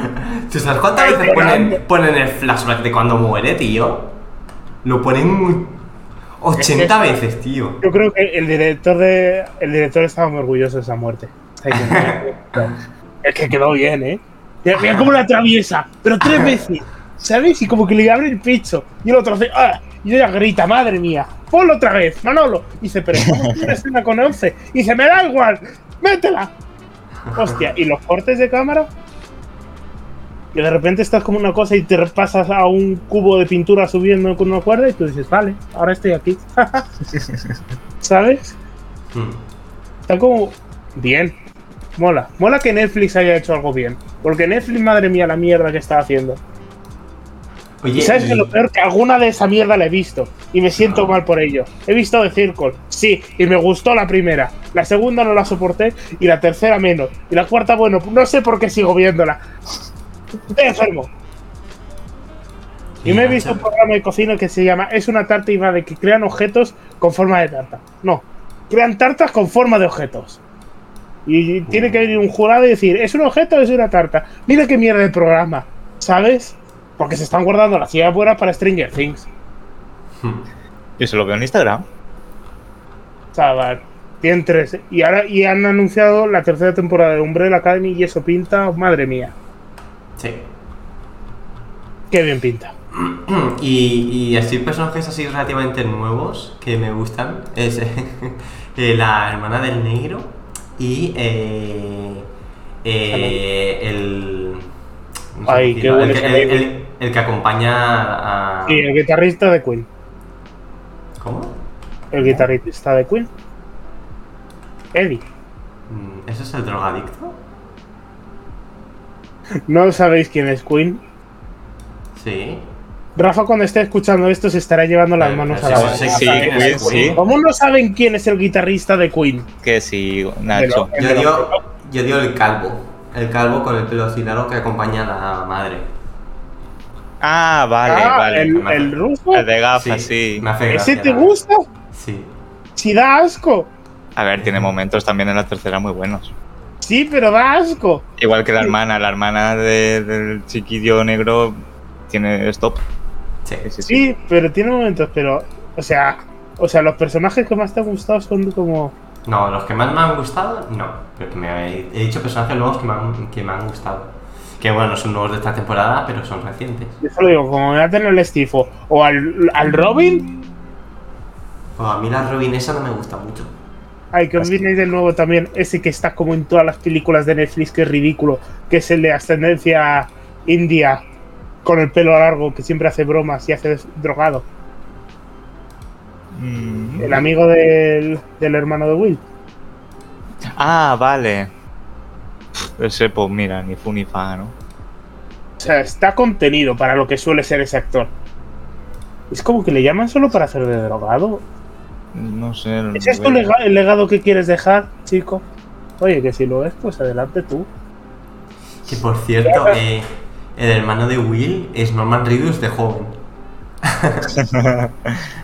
¿Tú sabes cuántas Ay, veces ponen, ponen el flashback de cuando muere, tío? Lo ponen muy... 80 Es que- veces, tío. Yo creo que el director de el director estaba muy orgulloso de esa muerte. Es que quedó bien, ¿eh? Mira, cómo la atraviesa, pero tres veces, ¿sabes? Y como que le abre el pecho y el otro hace ¡ah! Y ella grita, madre mía, ponlo otra vez, Manolo. Y dice, pero una escena con 11. Y dice, me da igual, métela. Hostia, y los cortes de cámara. Que de repente estás como una cosa y te pasas a un cubo de pintura subiendo con una cuerda y tú dices, vale, ahora estoy aquí. ¿Sabes? Hmm. Está como bien. Mola. Mola que Netflix haya hecho algo bien. Porque Netflix, madre mía, la mierda que está haciendo. Oye, Y sabes y- que lo peor que alguna de esa mierda la he visto. Y me siento mal por ello. He visto The Circle. Sí, y me gustó la primera. La segunda no la soporté. Y la tercera menos. Y la cuarta, bueno, no sé por qué sigo viéndola. Estoy enfermo. Y me he visto un programa de cocina que se llama Es una tarta y va de que crean objetos con forma de tarta. No, crean tartas con forma de objetos. Y tiene que venir un jurado y decir, ¿es un objeto o es una tarta? Mira qué mierda de programa, ¿sabes? Porque se están guardando las ideas buenas para Stranger Things. Yo se lo veo en Instagram. Chaval, tienen tres. Y ahora y han anunciado la tercera temporada de Umbrella Academy y eso pinta, madre mía, Sí. qué bien pinta. Y, y así personajes así relativamente nuevos que me gustan es eh, la hermana del negro y eh, eh, el, no Ay, qué el, el- baby. el- el que acompaña a... Y el guitarrista de Queen. ¿Cómo? El guitarrista de Queen. Eddie. Mm, ¿Ese es el drogadicto? ¿No sabéis quién es Queen? Sí. Rafa cuando esté escuchando esto se estará llevando las manos a la boca. sí, Sí, ¿quién es Queen, sí. ¿Cómo no saben quién es el guitarrista de Queen? Que sí, Nacho. Yo digo, yo digo el calvo. El calvo con el pelo así largo que acompaña a la madre. Ah, vale, Ah, vale. el, el ruso. El de gafas, sí. Me hace ¿Ese te gusta? Sí. Si da asco. A ver, tiene momentos también en la tercera muy buenos. Sí, pero da asco. Igual que la hermana, la hermana de- del chiquillo negro tiene stop. Sí. Sí, sí, sí. Pero tiene momentos, pero. O sea. O sea, los personajes que más te han gustado son como. No, los que más me han gustado, no. Pero que me he, he dicho personajes nuevos que me, han, que me han gustado. Que bueno, no son nuevos de esta temporada, pero son recientes. Yo solo digo, como me va a tener el estifo. O al, al Robin. Pues a mí la Robin esa no me gusta mucho. Ay, que os viene de nuevo también ese que está como en todas las películas de Netflix, que es ridículo. Que es el de ascendencia india. Con el pelo largo, que siempre hace bromas y hace drogado. Mm. El amigo del, del hermano de Will. Ah, vale. Ese, pues mira, ni fu ni fa, ¿no? O sea, está contenido para lo que suele ser ese actor. Es como que le llaman solo para hacer de drogado. No sé. ¿Es esto el legado que quieres dejar, chico? Oye, que si lo es, pues adelante tú. Que por cierto, eh, el hermano de Will es Norman Reedus de joven.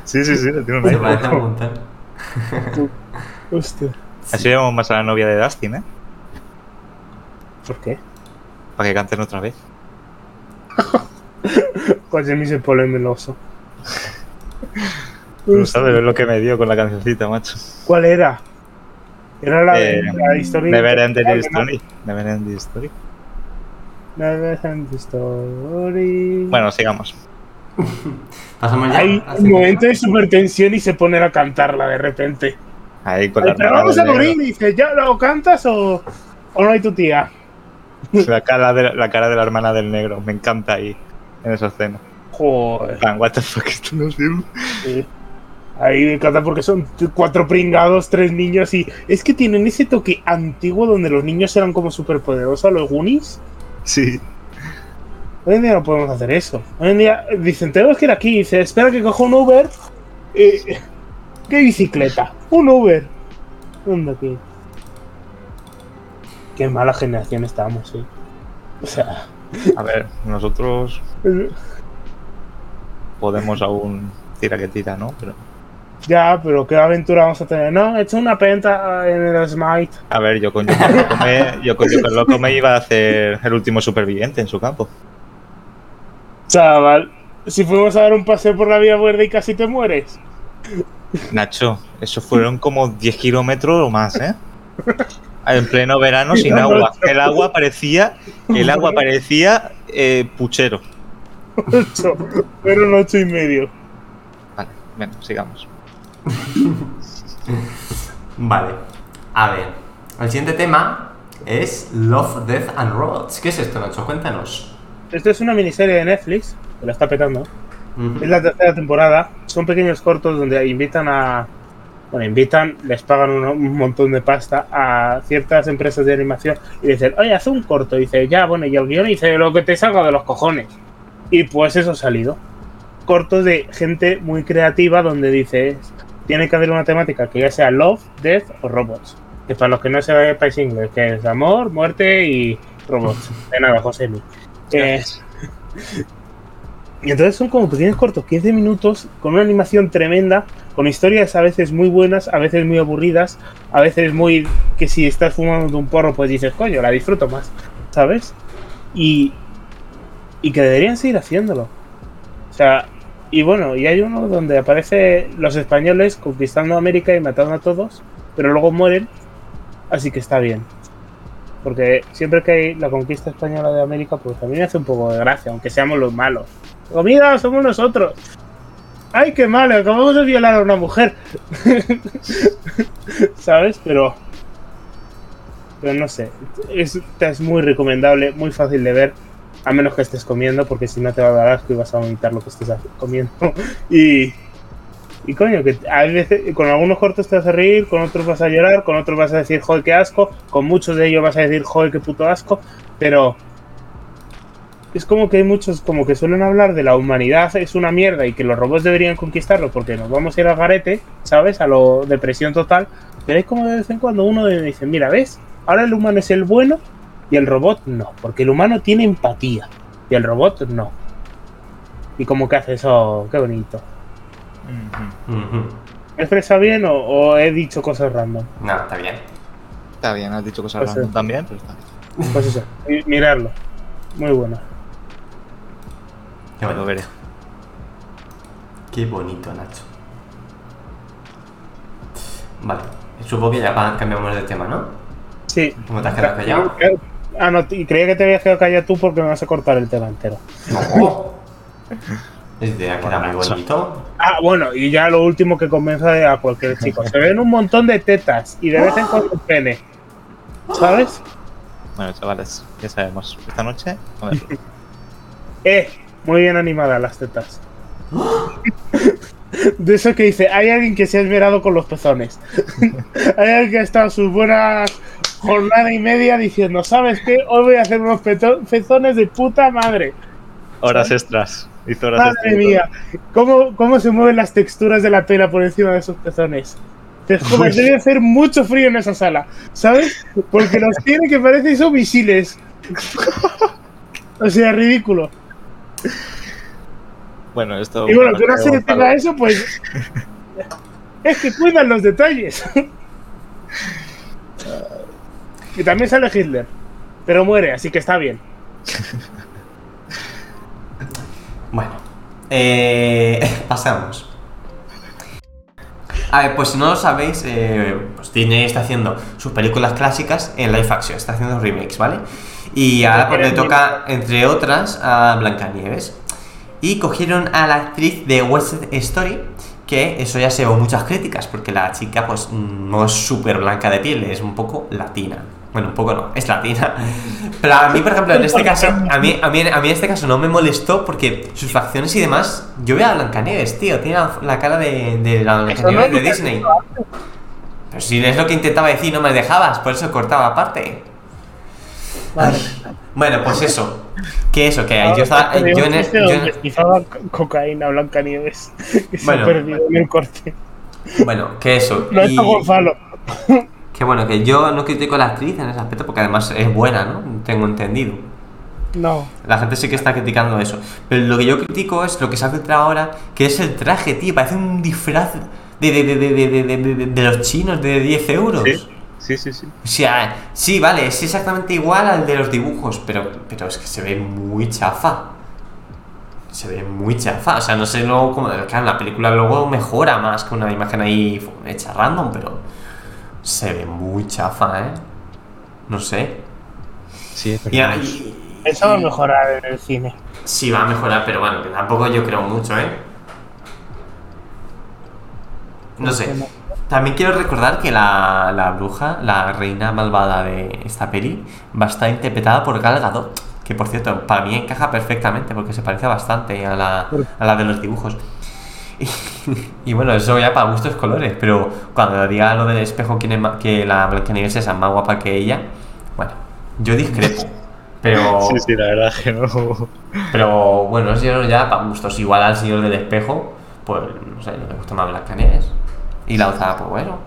sí, sí, sí, le tiene un Se parece un montón. Hostia. Así llamamos más a la novia de Dustin, ¿eh? ¿Por qué? Para que canten otra vez. Pues de mí se pone meloso. No sabes lo que me dio con la cancioncita, macho. ¿Cuál era? Era la, de Eh, la historia. Never Ending ¿no? Story. Never Ending Story. Never Ending Story. Bueno, sigamos. Pasamos ya. Hay un momento de super tensión y se ponen a cantarla de repente. Ahí con la Pero vamos a morir, y dice, ¿ya lo cantas o, o no hay tu tía? La cara, de, la cara de la hermana del negro. Me encanta ahí. En esa escena. Joder. Plan, what the fuck, esto no sirve. Sí. Ahí me encanta porque son cuatro pringados, tres niños y es que tienen ese toque antiguo donde los niños eran como superpoderosos, los Goonies. Sí. Hoy en día no podemos hacer eso. Hoy en día dicen, tenemos que ir aquí. Dice, espera que coja un Uber. Eh, ¿Qué bicicleta? Un Uber. ¿Dónde aquí? Qué mala generación estamos, eh. O sea, A ver, nosotros eh, podemos aún tira que tira, ¿no? Pero, ya, pero qué aventura vamos a tener. No, he hecho una penta en el Smite. a ver, yo con Joker Loco me, yo con Joker Loco me iba a hacer el último superviviente en su campo. Chaval, si fuimos a dar un paseo por la vía verde y casi te mueres. Nacho, eso fueron como 10 kilómetros o más, ¿eh? En pleno verano sin agua. El agua parecía, el agua parecía eh, puchero. Ocho, pero un ocho y medio. Vale, bueno, sigamos. Vale. A ver. El siguiente tema es Love, Death and Robots. ¿Qué es esto, Nacho? Cuéntanos. Esto es una miniserie de Netflix, que la está petando. Es la tercera temporada. Son pequeños cortos donde invitan a. Bueno, invitan, les pagan un, un montón de pasta a ciertas empresas de animación y dicen, oye, haz un corto. Y dice, ya, bueno, y el guion dice lo que te salga de los cojones. Y pues eso ha salido. Cortos de gente muy creativa donde dice, tiene que haber una temática que ya sea love, death o robots. Que para los que no se país inglés, que es amor, muerte y robots. De nada, José. Eh, y entonces son como pequeños cortos, 15 minutos, con una animación tremenda, con historias a veces muy buenas, a veces muy aburridas, a veces muy que si estás fumando un porro, pues dices, coño, la disfruto más, ¿sabes? Y, y que deberían seguir haciéndolo. O sea, y bueno, y hay uno donde aparece los españoles conquistando América y matando a todos, pero luego mueren, así que está bien. Porque siempre que hay la conquista española de América, pues me hace un poco de gracia, aunque seamos los malos. Comida, somos nosotros. ¡Ay, qué malo! Acabamos de violar a una mujer. ¿Sabes? Pero. Pero no sé. Es, es muy recomendable, muy fácil de ver. A menos que estés comiendo, porque si no te va a dar asco y vas a vomitar lo que estés comiendo. Y. Y coño, que con algunos cortos te vas a reír, con otros vas a llorar, con otros vas a decir, joder, qué asco, con muchos de ellos vas a decir, joder, qué puto asco, pero es como que hay muchos como que suelen hablar de la humanidad es una mierda y que los robots deberían conquistarlo porque nos vamos a ir al garete, ¿sabes? A lo depresión total, pero es como de vez en cuando uno dice, mira, ¿ves? Ahora el humano es el bueno y el robot no, porque el humano tiene empatía y el robot no. Y como que hace eso, qué bonito. ¿Me he expresado bien o, o he dicho cosas random? No, está bien. Está bien, has dicho cosas Pues sí. random también, pero está bien. Pues eso, mi- mirarlo. Muy bueno. Qué Lo bonito. veré. Qué bonito, Nacho. Vale. Supongo que ya cambiamos de tema, ¿no? Sí. ¿Cómo te has quedado callado? Ah, no, y creía que te habías quedado callado tú porque me vas a cortar el tema entero. No. Este ha quedado muy bonito. Ah, bueno, y ya lo último que convence a cualquier chico. Se ven un montón de tetas y de vez en cuando pene. ¿Sabes? Bueno, chavales, ya sabemos. Esta noche, a ver. Eh, muy bien animadas las tetas. De eso que dice, hay alguien que se ha esmerado con los pezones. hay alguien que ha estado su buena jornada y media diciendo, ¿sabes qué? Hoy voy a hacer unos pezones de puta madre. Horas extras. Hizo horas Madre extras. mía, ¿cómo, ¿cómo se mueven las texturas de la tela por encima de esos pezones? Joder, debe hacer mucho frío en esa sala, ¿sabes? Porque los tiene que parecen son misiles. O sea, ridículo. Bueno, esto. Y bueno, para que una que serie Gonzalo- tenga eso, pues. Es que cuidan los detalles. Y también sale Hitler. Pero muere, así que está bien. Bueno, eh, pasamos. A ver, pues si no lo sabéis, eh, pues Disney está haciendo sus películas clásicas en live action, está haciendo remakes, ¿vale? Y ahora pues, le toca, entre otras, a Blancanieves. Y cogieron a la actriz de West Story, que eso ya se llevó muchas críticas, porque la chica pues no es súper blanca de piel, es un poco latina. Bueno, un poco no, es latina. Pero a mí, por ejemplo, en este caso, a mí, a mí, a mí en este caso no me molestó porque sus facciones y demás, yo veo a Blancanieves, tío, tiene la, la cara de, de la Blancanieves es de Disney. Pero si es lo que intentaba decir, no me dejabas, por eso cortaba aparte. Vale. Bueno, pues eso. Que eso, que yo estaba. Yo chiste yo cocaína Blancanieves. Que se Bueno. ha perdido en el corte. bueno, que eso. Lo hecho Gonzalo. Que bueno, que yo no critico a la actriz en ese aspecto porque además es buena, ¿no? Tengo entendido. No. La gente sí que está criticando eso. Pero lo que yo critico es lo que se ha filtrado ahora, que es el traje, tío. Parece un disfraz de, de, de, de, de, de, de- de- de los chinos de 10 euros. Sí, sí, sí. sí. O sea, sí, vale, es exactamente igual al de los dibujos, pero, pero es que se ve muy chafa. Se ve muy chafa. O sea, no sé luego cómo. Claro, en la película luego mejora más que una imagen ahí hecha random, pero se ve muy chafa, ¿eh? No sé. Sí, es verdad. y- Eso va a mejorar en el cine. Sí, va a mejorar, pero bueno, que tampoco yo creo mucho, ¿eh? No sé. También quiero recordar que la, la bruja, la reina malvada de esta peli, va a estar interpretada por Gal Gadot. Que por cierto, para mí encaja perfectamente porque se parece bastante a la, a la de los dibujos. Y, y bueno, eso ya para gustos colores, pero cuando diga lo del espejo quién es ma- que la Blancanieves es más guapa que ella, bueno, yo discrepo. Pero, Sí, sí, la verdad que no. pero bueno, eso ya para gustos. Igual al señor del espejo, pues no sé, le gusta más Blancanieves. Y la otra, pues bueno.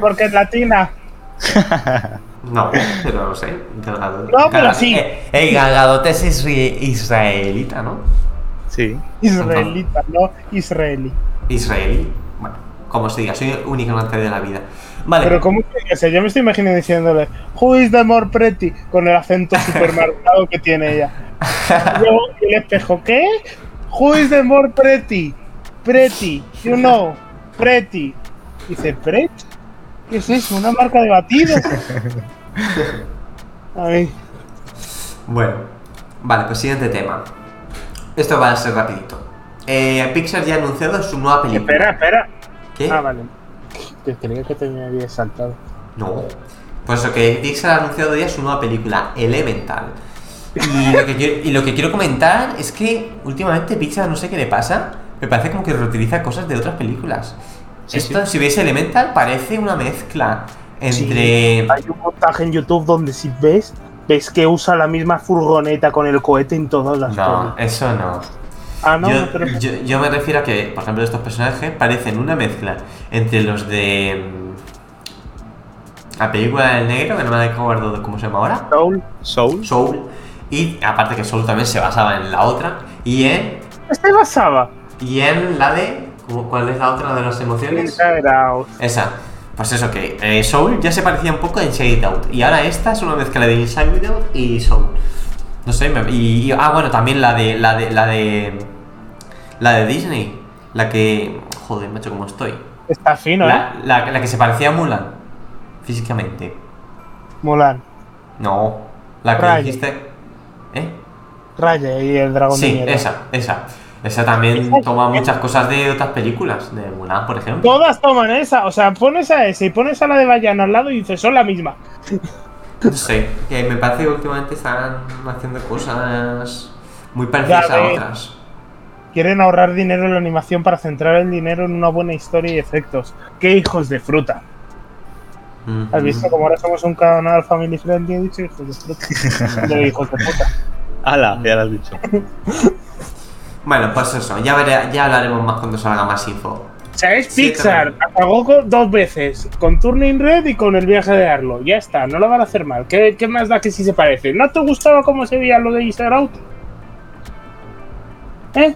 Porque es latina. No, pero no sé. Gal Gadot- No, pero sí. Eh, eh, Gal Gadot es israelita, ¿no? Sí. Israelita, no israelí. Israelí. Bueno, como se diga, soy un ignorante de la vida. Vale. Pero ¿cómo que o sea, Yo me estoy imaginando diciéndole Who is the more pretty? Con el acento super marcado que tiene ella. Y luego el espejo, ¿qué? Who is the more pretty? Pretty, you know, pretty. Dice, ¿pretty? ¿Qué es eso? ¿Una marca de batidos? Ay, Bueno, vale, pues siguiente tema. Esto va a ser rapidito. Eh, Pixar ya ha anunciado su nueva película. espera, espera. ¿Qué? Ah, vale. Que creía que te me había saltado. No. Pues eso, que Pixar ha anunciado ya su nueva película, Elemental. Y lo, que quiero, y lo que quiero comentar es que últimamente Pixar no sé qué le pasa, me parece como que reutiliza cosas de otras películas. Sí, Esto, si veis Elemental, parece una mezcla entre... Hay un montaje en YouTube donde si ves, ves que usa la misma furgoneta con el cohete en todas las No, pelis. eso no. Ah, no, yo, pero yo- yo me refiero a que, por ejemplo, estos personajes parecen una mezcla entre los de... mm, La película del negro, que no me acuerdo de cómo se llama ahora. Soul. Soul. Soul. Y aparte que Soul también se basaba en la otra. Y en. Este basaba. Y en la de. ¿cómo- ¿Cuál es la otra de las emociones? Inside Out. Esa. Pues eso que eh, Soul ya se parecía un poco a Inside Out. Y ahora esta es una mezcla de Inside Out y Soul. No sé, me- y, y- ah bueno, también la de. la de. la de. La de Disney. La que. Joder, macho, cómo estoy. Está fino, ¿eh? La, la- la que se parecía a Mulan. Físicamente. Mulan. No. La que dijiste. ¿Eh? Raya y el dragón de Sí, esa, esa. Esa también Esa- toma muchas cosas de otras películas, de Mulan, por ejemplo. Todas toman esa. O sea, pones a esa y pones a la de Bayana al lado y dices, son la misma. No sé, que me parece que últimamente están haciendo cosas muy parecidas Ya a otras. Quieren ahorrar dinero en la animación para centrar el dinero en una buena historia y efectos. ¡Qué hijos de fruta! ¿Has visto cómo ahora somos un canal family friendly? He dicho hijos de fruta. De hijos de puta. Ala, ya lo has dicho. Bueno, pues eso, ya, veré- ya hablaremos más cuando salga más info. ¿Sabes? Sí, Pixar apagó dos veces, con Turning Red y con el viaje de Arlo. Ya está, no lo van a hacer mal. ¿Qué, qué más da que si se parece? ¿No te gustaba cómo se veía lo de Inside Out? ¿Eh?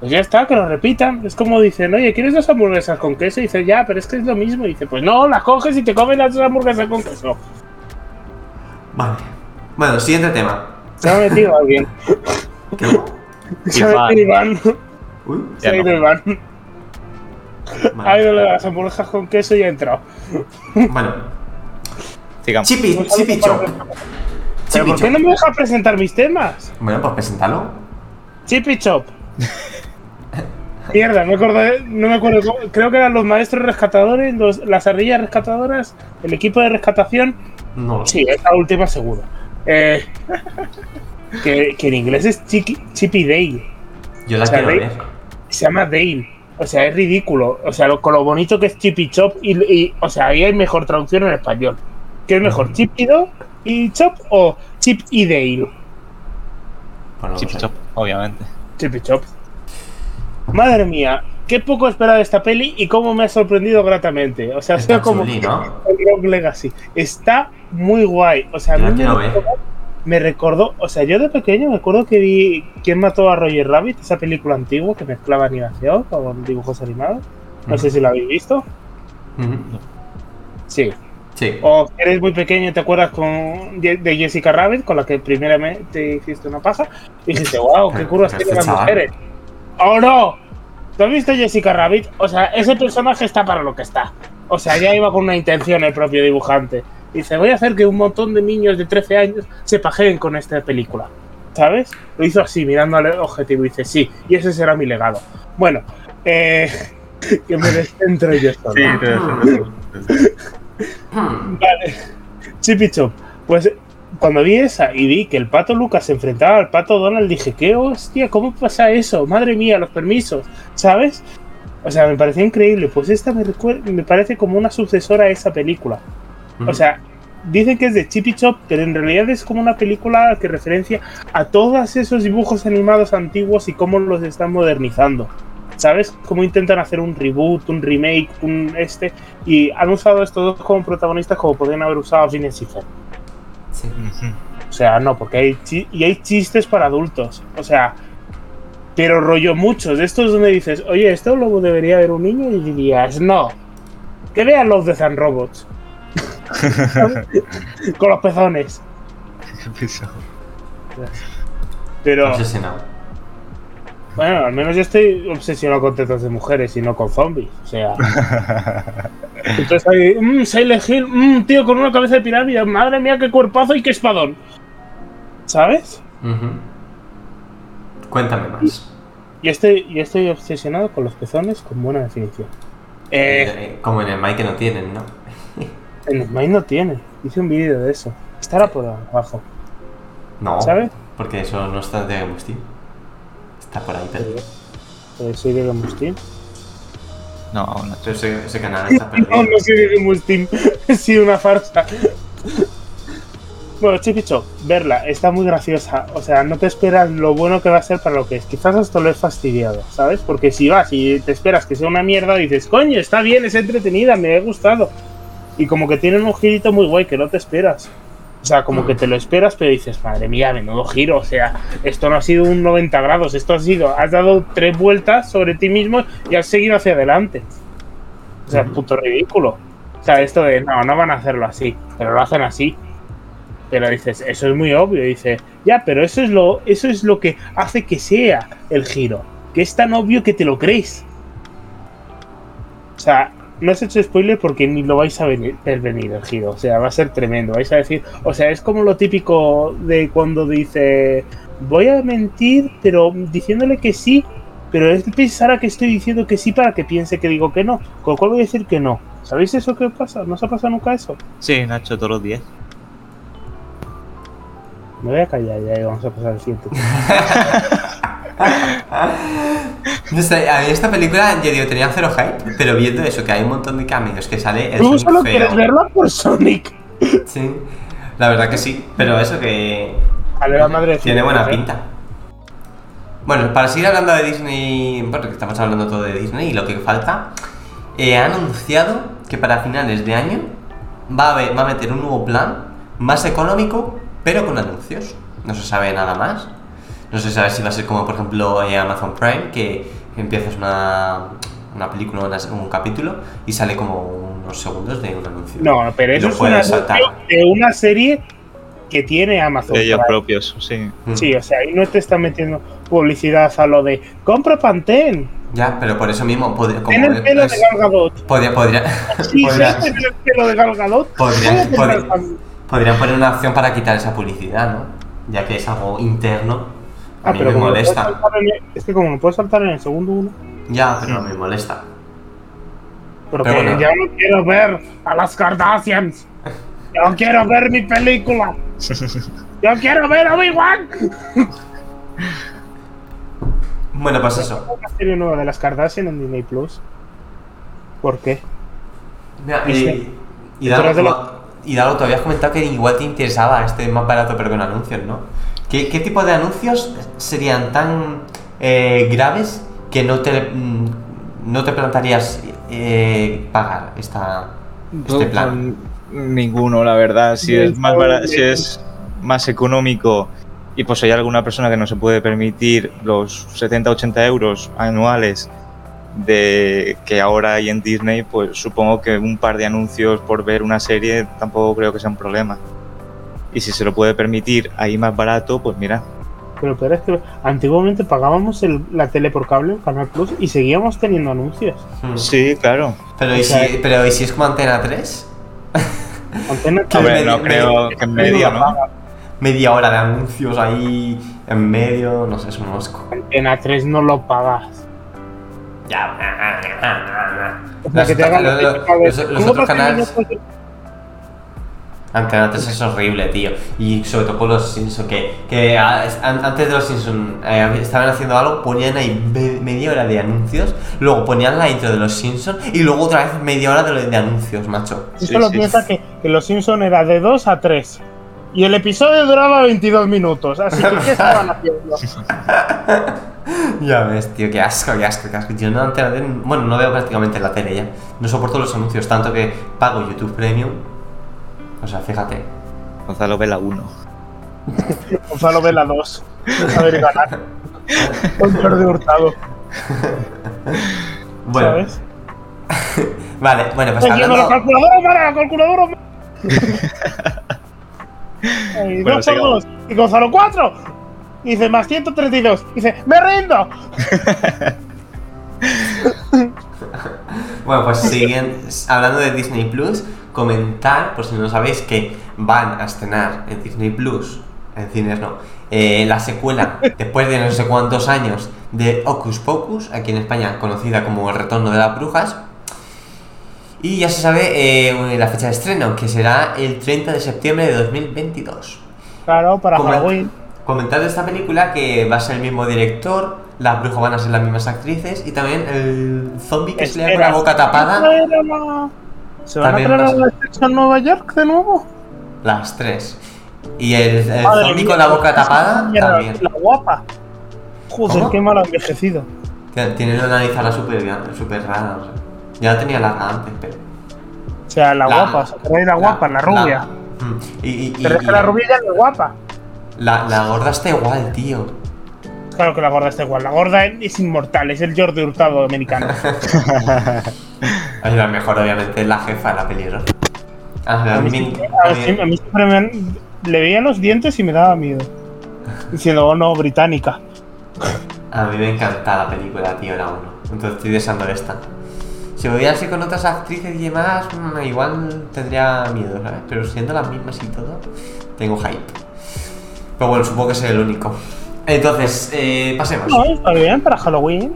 Pues ya está, que lo repitan. Es como dicen, oye, ¿quieres dos hamburguesas con queso? Y dice, ya, pero es que es lo mismo. Y dice, pues no, las coges y te comes las dos hamburguesas con queso. Vale. Bueno, siguiente tema. Se ha metido alguien. ¿Qué? Se ha Iván. Uy, Se ha Ya ido no. Iván. Ha vale. ido las hamburguesas con queso y ha entrado. Bueno, Sigamos. Chipi, saludo Chipi Chop. ¿Pero Chipi por qué no me deja presentar mis temas? Bueno, pues preséntalo. Chip y Chop. Mierda, no me acuerdo, no me acuerdo. cómo- Creo que eran los maestros rescatadores, los- las ardillas rescatadoras, el equipo de rescatación. No. Sí, esta última seguro. Eh, que, que en inglés es Chiqui- Chip y Dale. Yo la O sea, quiero de- ver. Se llama Dale. O sea, es ridículo. O sea, lo- con lo bonito que es Chip y Chop. Y, y- o sea, ahí hay mejor traducción en español. ¿Qué es mejor, Chip y, Do- y Chop o Chip y Dale? No lo Chip sé. Chop, obviamente. Chip y Chop. Madre mía, qué poco esperaba de esta peli y cómo me ha sorprendido gratamente. O sea, sido como chuli, ¿no? el Rock Legacy. Está muy guay. O sea, a mí me quiero ver. recordó, me recordó, o sea, yo de pequeño me acuerdo que vi ¿Quién mató a Roger Rabbit? Esa película antigua que mezclaba animación con dibujos animados. No sé si la habéis visto. Sí. Sí. O eres muy pequeño y te acuerdas con, de Jessica Rabbit, con la que primeramente hiciste una paja, y dijiste, wow, qué curvas tienen las este chaval. mujeres. ¡Oh no! ¿Tú has visto Jessica Rabbit? O sea, ese personaje está para lo que está. O sea, ya iba con una intención el propio dibujante. Dice, voy a hacer que un montón de niños de 13 años se pajeen con esta película. ¿Sabes? Lo hizo así, mirando al objetivo. Dice, sí, y ese será mi legado. Bueno, eh, que me descentro yo solo. Vale. Chip y Chop. Pues cuando vi esa y vi que el pato Lucas se enfrentaba al pato Donald, dije, ¿qué hostia? ¿Cómo pasa eso? Madre mía, los permisos, ¿sabes? O sea, me parecía increíble. Pues esta me, me parece como una sucesora a esa película. O sea, dicen que es de Chip y Chop, pero en realidad es como una película que referencia a todos esos dibujos animados antiguos y cómo los están modernizando. ¿Sabes? Cómo intentan hacer un reboot, un remake, un este. Y han usado estos dos como protagonistas como podrían haber usado a Phineas y Ferb. Sí. O sea, no, porque hay, y hay chistes para adultos. O sea, pero rollo muchos. De estos donde dices, oye, esto lo debería ver un niño y dirías, no. Que vean los de Zan Robots. Con los pezones. Pero, Obsesionado. bueno, al menos yo estoy obsesionado con tetas de mujeres y no con zombies. O sea. Entonces hay, mmm, Silent Hill, mmm, tío, con una cabeza de pirámide. Madre mía, qué cuerpazo y qué espadón. ¿Sabes? Cuéntame más. Yo estoy, yo estoy obsesionado con los pezones con buena definición. Eh, Eh, como en el Mike que no tienen, ¿no? En Smile no tiene. Hice un vídeo de eso. Estará por abajo. No. ¿Sabes? Porque eso no está de Agustín. Está por ahí perdido. Eh, soy de Gamustin. No, aún no. Pero ese, ese canal está No, perdido. no soy de Gamustin. He sido una farsa. Bueno, Chip y Chop, verla, está muy graciosa. O sea, no te esperas lo bueno que va a ser para lo que es. Quizás hasta lo he fastidiado, ¿sabes? Porque si vas y te esperas que sea una mierda, dices, coño, está bien, es entretenida, me ha gustado. Y como que tienen un girito muy guay que no te esperas. O sea, como que te lo esperas, pero dices, madre mía, menudo giro. O sea, esto no ha sido un 90 grados, esto ha sido, has dado tres vueltas sobre ti mismo y has seguido hacia adelante. O sea, puto ridículo. O sea, esto de, no, no van a hacerlo así, pero lo hacen así. Pero dices, eso es muy obvio. Y dice, ya, pero eso es lo, eso es lo que hace que sea el giro. Que es tan obvio que te lo crees. O sea, no has hecho spoiler porque ni lo vais a venir, ver venir el giro. O sea, va a ser tremendo. Vais a decir, o sea, es como lo típico de cuando dice, voy a mentir, pero diciéndole que sí, pero él pensará que estoy diciendo que sí para que piense que digo que no. Con lo cual voy a decir que no. ¿Sabéis eso que pasa? ¿No os ha pasado nunca eso? Sí, Nacho, todos los días. Me voy a callar ya y vamos a pasar al siguiente. No sé, a mí esta película, yo digo, tenía cero hype, pero viendo eso, que hay un montón de cameos, que sale el Tú solo feo. quieres verla por Sonic. Sí, la verdad que sí, pero eso que la madre tiene buena ¿eh? pinta. Bueno, para seguir hablando de Disney, porque estamos hablando todo de Disney y lo que falta, eh, ha anunciado que para finales de año va a, haber- va a meter un nuevo plan más económico, pero con anuncios. No se sabe nada más. No se sabe si va a ser como, por ejemplo, eh, Amazon Prime, que empiezas una, una película, una- un capítulo y sale como unos segundos de un anuncio. No, pero eso es un puedes anuncio saltar. de una serie que tiene Amazon. De ellos Prime. propios, sí. Mm. Sí, o sea, ahí no te están metiendo publicidad a lo de compra Pantene. Ya, pero por eso mismo, pod- como Ten el pelo es- de Gal Gadot. podría, podría, Sí, podría- sí, ten el pelo de Gal Gadot. Podría- Voy a comprar podría- Pantene. podrían poner una opción para quitar esa publicidad, ¿no? Ya que es algo interno A mí me como molesta. el- es que como no puedes saltar en el segundo uno. Ya, pero me molesta. Pero, Pero bueno. ya no quiero ver a las Kardashians. Yo quiero ver mi película. Yo quiero ver a Obi-Wan. Bueno, pues eso. Una serie nueva de las Kardashian en Disney Plus. ¿Por qué? Mira, Y y, y, Pero Dago, es de lo- como- y Dago, tú habías comentado que igual te interesaba este más barato pero con anuncios, ¿no? ¿Qué, qué tipo de anuncios serían tan eh, graves que no te, mm, no te plantarías eh, pagar esta, este plan? Ninguno, la verdad. Si es más si es más económico y pues hay alguna persona que no se puede permitir los 70-80 euros anuales de que ahora hay en Disney, pues supongo que un par de anuncios por ver una serie tampoco creo que sea un problema. Y si se lo puede permitir ahí más barato, pues mira. Pero peor es que antiguamente pagábamos el- la tele por cable, el Canal Plus, y seguíamos teniendo anuncios. Mm. Sí, claro. Pero, ¿y O sea, si, pero ¿y si es como Antena 3? Antena Que Hombre, me- no creo que en medio, ¿no? Media hora de anuncios ahí en medio, no sé, es un mosco. Antena 3 no lo pagas. Ya. O sea, Los que te otros- hagan- los- los- los- los ¿cómo otros canales. Antena 3 es horrible, tío. Y sobre todo con los Simpsons, que, que a- an- antes de los Simpsons eh, estaban haciendo algo, ponían ahí me- media hora de anuncios, luego ponían la intro de los Simpsons y luego otra vez media hora de, anuncios, macho. Sí, solo sí. piensa que, que Los Simpson era de 2 a 3. Y el episodio duraba 22 minutos. Así que, ¿qué estaban haciendo? Ya ves, tío, qué asco, qué asco, qué asco. Yo no, Antena 3, bueno, no veo prácticamente la tele ya. No soporto los anuncios, tanto que pago YouTube Premium. O sea, fíjate. Gonzalo ve la 1. Gonzalo ve la 2. A ver, ganar. Con Jordi Hurtado. Bueno, ¿Sabes? vale, bueno, pues a la hablando. calculadora, para la calculadora. Bueno, dos por dos. Y Gonzalo, 4. Dice, más 132. Dice, ¡me rindo! Bueno, pues siguen hablando de Disney Plus, comentar, por si no sabéis, que van a estrenar en Disney Plus, en cines no, eh, la secuela, después de no sé cuántos años, de Hocus Pocus, aquí en España conocida como El Retorno de las Brujas. Y ya se sabe eh, la fecha de estreno, que será el 30 de septiembre de 2022. Claro, para Comen- Halloween. Comentar de esta película que va a ser el mismo director, las brujas van a ser las mismas actrices y también el zombie que se le da con la boca tapada. ¿se a a la- ¿Se van a traer a la en Nueva York de nuevo? Las tres. Y el, el Madre zombie mía, con la boca tapada también. La guapa. Joder, ¿Cómo? qué mal envejecido. Tiene- la nariz ahora súper súper rara, o sea. Ya la tenía larga antes, pero. O sea, la, guapa, o sea, trae la guapa, la, rubia. Mm, y, Pero es que la rubia ya no es guapa. la, la gorda está igual, tío. Claro que la gorda está igual. La gorda es inmortal, es el Jordi Hurtado americano. Ay, la mejor, obviamente, es la jefa de la peli, ¿no? Ah, a mí siempre- a mí- mí- a mí siempre me han- le veía los dientes y me daba miedo. Diciendo, oh no, británica. A mí me encanta la película, tío, la 1. Entonces estoy deseando esta. Si me así con otras actrices y demás, mm, igual tendría miedo, ¿sabes? Pero siendo las mismas y todo, tengo hype. Pero bueno, supongo que soy el único. Entonces, eh, pasemos. No, está bien para Halloween.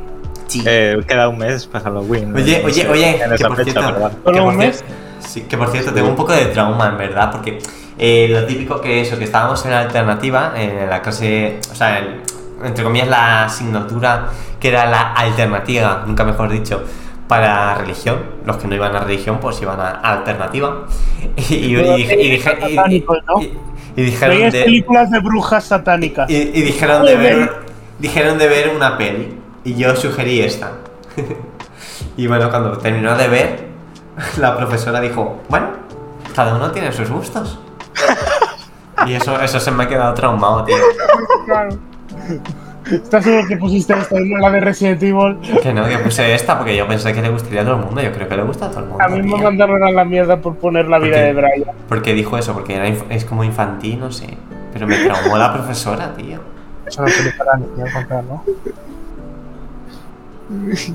Sí. Eh, queda un mes para Halloween. Oye, No oye, oye, en que esa por fecha, cierto, ¿verdad? que ¿Solo por un cier- mes? sí, que por cierto tengo un poco de trauma, en verdad, porque eh, lo típico que eso, que estábamos en la alternativa, en la clase, o sea, el- entre comillas la asignatura que era la alternativa, nunca mejor dicho, para religión, los que no iban a religión pues iban a, alternativa. Y, y- y dije- y dije- y- dijeron Veías de, películas de brujas satánicas. y, y dijeron de ver dijeron de ver una peli y yo sugerí esta y bueno cuando terminó de ver la profesora dijo bueno cada uno tiene sus gustos y eso eso se me ha quedado traumado tío Claro. ¿Estás seguro que pusiste esta y no la de Resident Evil? que no que puse esta porque yo pensé que le gustaría a todo el mundo yo creo que le gusta a todo el mundo A mí me mandaron a la mierda por poner la vida de Brian. porque dijo eso porque era es como infantil no sé pero me traumó la profesora tío Es una película niña, contar, ¿no?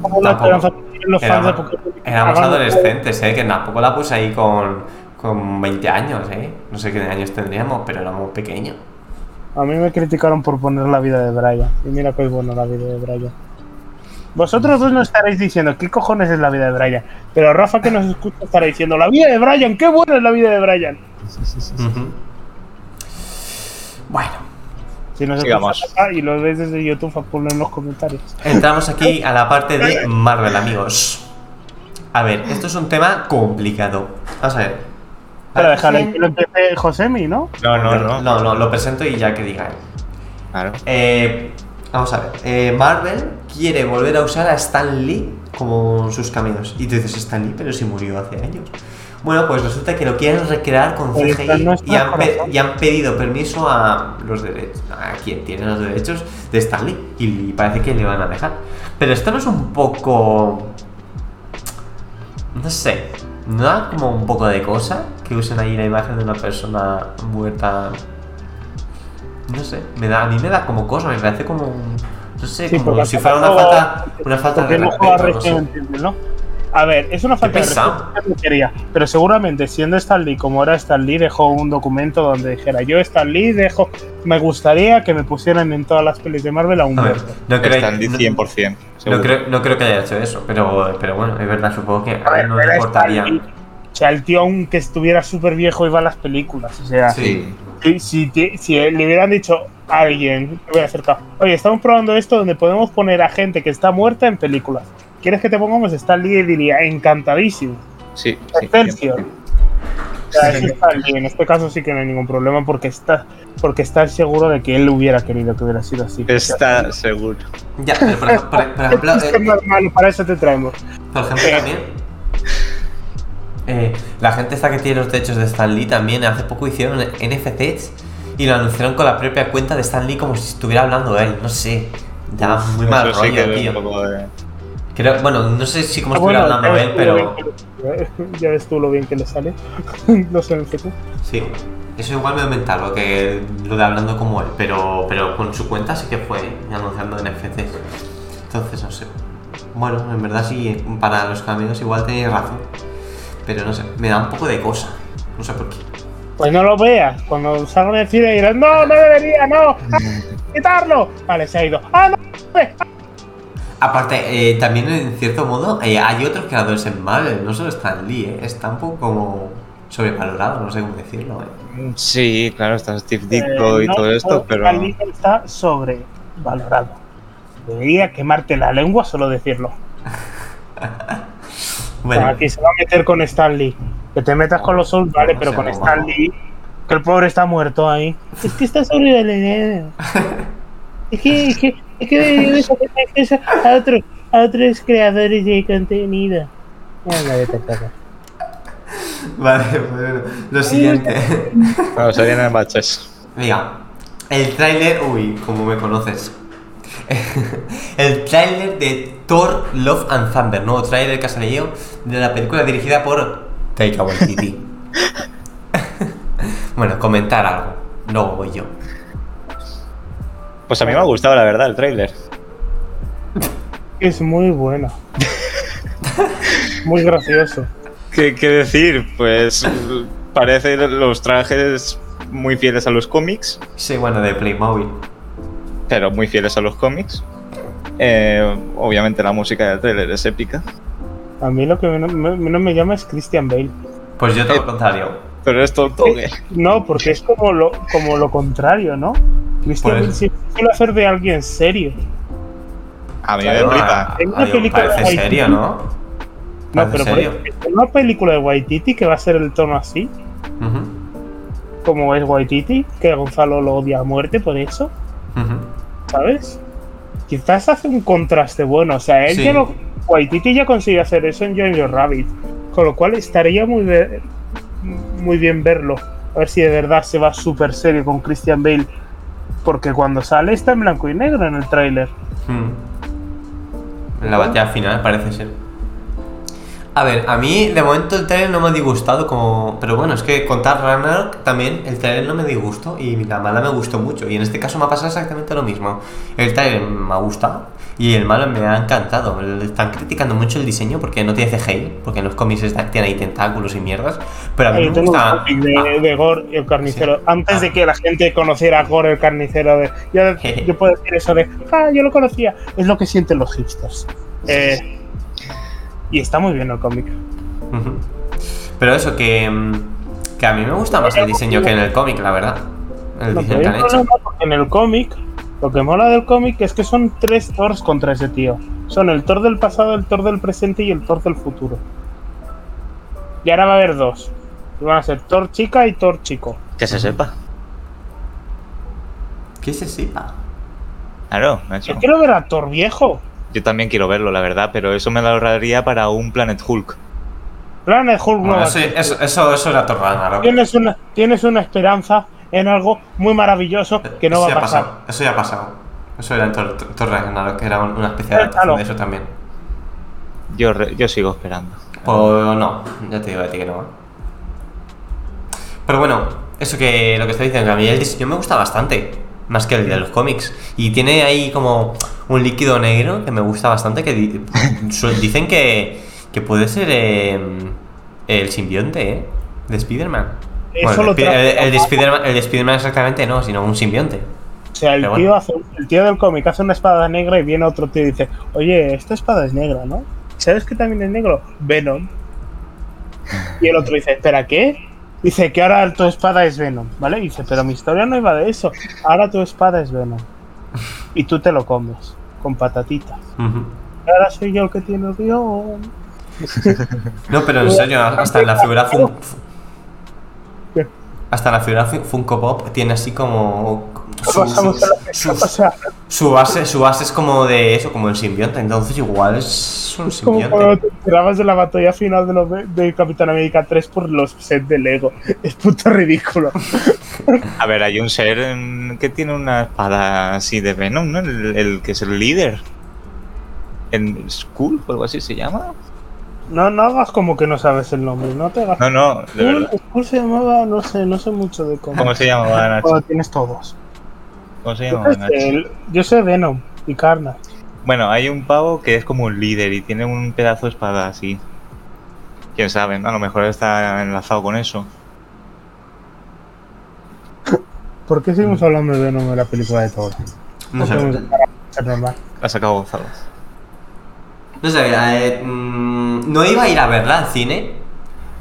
Como la esperanza que tienen los fans de Pokémon. éramos adolescentes, ¿eh? Que tampoco la puse ahí con, con 20 años, ¿eh? No sé qué años tendríamos, pero éramos pequeños. A mí me criticaron por poner la vida de Brian. Y mira que es bueno la vida de Brian. Vosotros dos no estaréis diciendo qué cojones es la vida de Brian. Pero Rafa que nos escucha estará diciendo la vida de Brian, qué buena es la vida de Brian. Ujú. Bueno, Si nos acá y lo ves desde YouTube, ponlo en los comentarios. entramos aquí a la parte de Marvel, amigos. A ver, esto es un tema complicado. Vamos a ver. Pero déjale ¿Quién- que lo empiece Josemi, ¿no? No, no, no. No, no, lo presento y ya que diga él. Claro. Eh, vamos a ver. eh, Marvel quiere volver a usar a Stan Lee como sus caminos. Y tú dices, Stan Lee, pero si murió hace años. Bueno, pues resulta que lo quieren recrear con CGI no y han, y han pedido permiso a los derechos, a quien tiene los derechos de Stan Lee. Y parece que le van a dejar. Pero esto no es un poco. No sé. ¿No da como un poco de cosa que usen ahí la imagen de una persona muerta no sé, me da, a mí me da como cosa, me parece como un, no sé, Sí, como si fuera una falta, una falta de no respeto, no. A ver, es una falta de pesado. respeto pero seguramente siendo Stan Lee como era Stan Lee dejó un documento donde dijera yo Stan Lee dejo me gustaría que me pusieran en todas las pelis de Marvel a un A ver, no creo, no- 100%. no, seguro. creo, no creo que haya hecho eso, pero, pero bueno, es verdad, supongo que a A él ver, no le importaría. Stan Lee. O sea, el tío aunque estuviera súper viejo iba a las películas, o sea, Sí. si, si, si le hubieran dicho a alguien, me hubiera acercado, oye, estamos probando esto donde podemos poner a gente que está muerta en películas. ¿Quieres que te pongamos Stan Lee? Diría, encantadísimo. Sí, sí. Excelsior. 100%. O sea, eso está bien. En este caso sí que no hay ningún problema porque está, porque está seguro de que él hubiera querido que hubiera sido así. Está seguro. Ya, pero por, ej- por- por ejemplo, es que eh, normal, para eso te traemos. por ejemplo también, eh, la gente esta que tiene los derechos de Stan Lee también hace poco hicieron NFTs y lo anunciaron con la propia cuenta de Stan Lee como si estuviera hablando él, no sé, da muy mal Eso sí rollo, que es tío. de- Creo, bueno, no sé si como Ah, estuviera bueno, hablando ya él, ves tú lo pero bien que le- Ya ves tú lo bien que le sale. no sé, en sí, eso igual me mental lo que lo de hablando como él, pero, pero con su cuenta sí que fue anunciando NFTs. Entonces, no sé. Bueno, en verdad sí, para los caminos igual tenéis razón. Pero no sé, me da un poco de cosa. No sé por qué. Pues no lo veas. Cuando salgan de cine dirán, no, no debería, no. ¡Ah, quitarlo. Vale, se ha ido. Ah, no. eh, Aparte, eh, también en cierto modo eh, hay otros creadores en Marvel, no solo Stan Lee, eh, está un poco como sobrevalorado, no sé cómo decirlo. eh. Sí, claro, está Steve Eh, Ditko y no, todo esto, pero. Stan Lee está sobrevalorado. Debería quemarte la lengua solo decirlo. Bueno, Aquí se va a meter con Stan Lee. Que te metas con los Souls, vale, No pero sé, con no, Stan no. Lee, que el pobre está muerto ahí. Es que está sobrevalorado. Es que, es que, es que debes hacer acceso a otros, a otros creadores de contenido. Vale, bueno, lo siguiente. Claro, serían en baches. Mira, el tráiler, uy, como me conoces. el tráiler de Thor Love and Thunder, nuevo tráiler que ha salido de la película dirigida por Taika Waititi. bueno, comentar algo, luego voy yo. Pues a mí me ha gustado, la verdad, el tráiler. Es muy bueno. Muy gracioso. ¿Qué, qué decir? Pues parece los trajes muy fieles a los cómics, Sí, bueno, de Playmobil. Pero muy fieles a los cómics. Eh, obviamente la música del tráiler es épica, A mí lo que menos me, menos me llama es Christian Bale. Pues yo todo Eh, lo contrario. pero es todo toque. No, porque es como lo, como lo contrario, ¿no? Christian Pues- Bale siempre suele hacer de alguien serio. A mí me flipa. parece serio, ¿no? No, pero por serio. en una película de Waititi que va a ser el tono así, como es Waititi, que Gonzalo lo odia a muerte por eso, ujú. ¿Sabes? Quizás hace un contraste bueno, o sea, él Sí. ya lo, Waititi ya consiguió hacer eso en Jojo Rabbit, con lo cual estaría muy, muy bien verlo, a ver si de verdad se va súper serio con Christian Bale, porque cuando sale está en blanco y negro en el tráiler. Mm. En la batalla final parece ser. A ver, a mí de momento el trailer no me ha disgustado como... Pero bueno, es que contar Ragnarok también el trailer no me disgustó y la mala me gustó mucho. Y en este caso me ha pasado exactamente lo mismo. El trailer me ha gustado y el malo me ha encantado. Están criticando mucho el diseño porque no tiene CGI, porque en los cómics está- tiene ahí tentáculos y mierdas. Pero a mí Yo me tengo un gusta... cómic de, de Gore y el carnicero. Sí. Antes de que la gente conociera a Gore el carnicero, de, yo, yo puedo decir eso de, ah, yo lo conocía. Es lo que sienten los hipsters. Eh, y está muy bien el cómic. Pero eso, que, mm, que a mí me gusta más el diseño que en el cómic, la verdad. El No, diseño que han hecho. en el cómic, lo que mola del cómic es que son tres Thors contra ese tío. Son el Thor del pasado, el Thor del presente y el Thor del futuro. Y ahora va a haber dos. Y van a ser Thor chica y Thor chico. Que se sepa. ¿Qué se sepa? Claro, macho. Yo quiero ver a Thor viejo. Yo también quiero verlo, la verdad, pero eso me lo ahorraría para un Planet Hulk. Planet Hulk no Bueno, a eso, eso, eso, eso era Thor Ragnarok. Tienes una, tienes una esperanza en algo muy maravilloso que no Eso va ya a pasar. pasado, Eso ya ha pasado. Eso era en Ragnarok, que era un- una especie de adaptación Déjalo. de eso también. Yo, re- yo sigo esperando. Pues no, ya te digo a ti que no. Pero bueno, eso que lo que estoy diciendo, que a mí el diseño me gusta bastante, más que el de los cómics. Y tiene ahí como un líquido negro que me gusta bastante, que di- dicen que, que puede ser eh, el simbionte, ¿eh? De Spider-Man. Eso Bueno, lo el, el- el de Spider-Man exactamente no, sino un simbionte. O sea, el tío, bueno. hace, el tío del cómic hace una espada negra y viene otro tío y dice, oye, esta espada es negra, ¿no? ¿Sabes que también es negro? Venom. Y el otro dice, ¿espera qué? Dice que ahora tu espada es Venom, ¿vale? Dice, pero mi historia no iba de eso. Ahora tu espada es Venom. Y tú te lo comes, con patatitas. Ahora soy yo el que tiene el guion. No, pero en serio, hasta en la figura Fun- ¿Qué? hasta la figura Fun- Funko Pop tiene así como su, Pasamos a la su- O sea, su base, su base es como de eso, como el simbionte, entonces igual es un es como cuando simbionte. te enterabas de la batalla final de, los, de Capitán América 3 por los sets de Lego. Es puto ridículo. A ver, hay un ser que tiene una espada así de Venom, ¿no? El, el que es el líder. En Skull o algo así se llama. No, no hagas como que no sabes el nombre, no te hagas. No, no, de Skull, verdad. Skull se llamaba, no sé, no sé mucho de cómo. ¿Cómo se llama, Nacho? Tienes todos. ¿Cómo se Yo, el- yo sé Venom y Carnage. Bueno, hay un pavo que es como un líder y tiene un pedazo de espada así. Quién sabe, ¿no? a lo mejor está enlazado con eso. ¿Por qué seguimos hablando de Venom en la película de Thor? No sé, podemos dejar a ser normal. Ha sacado Gonzalo. no sé, eh, mm, no iba a ir a verla al cine,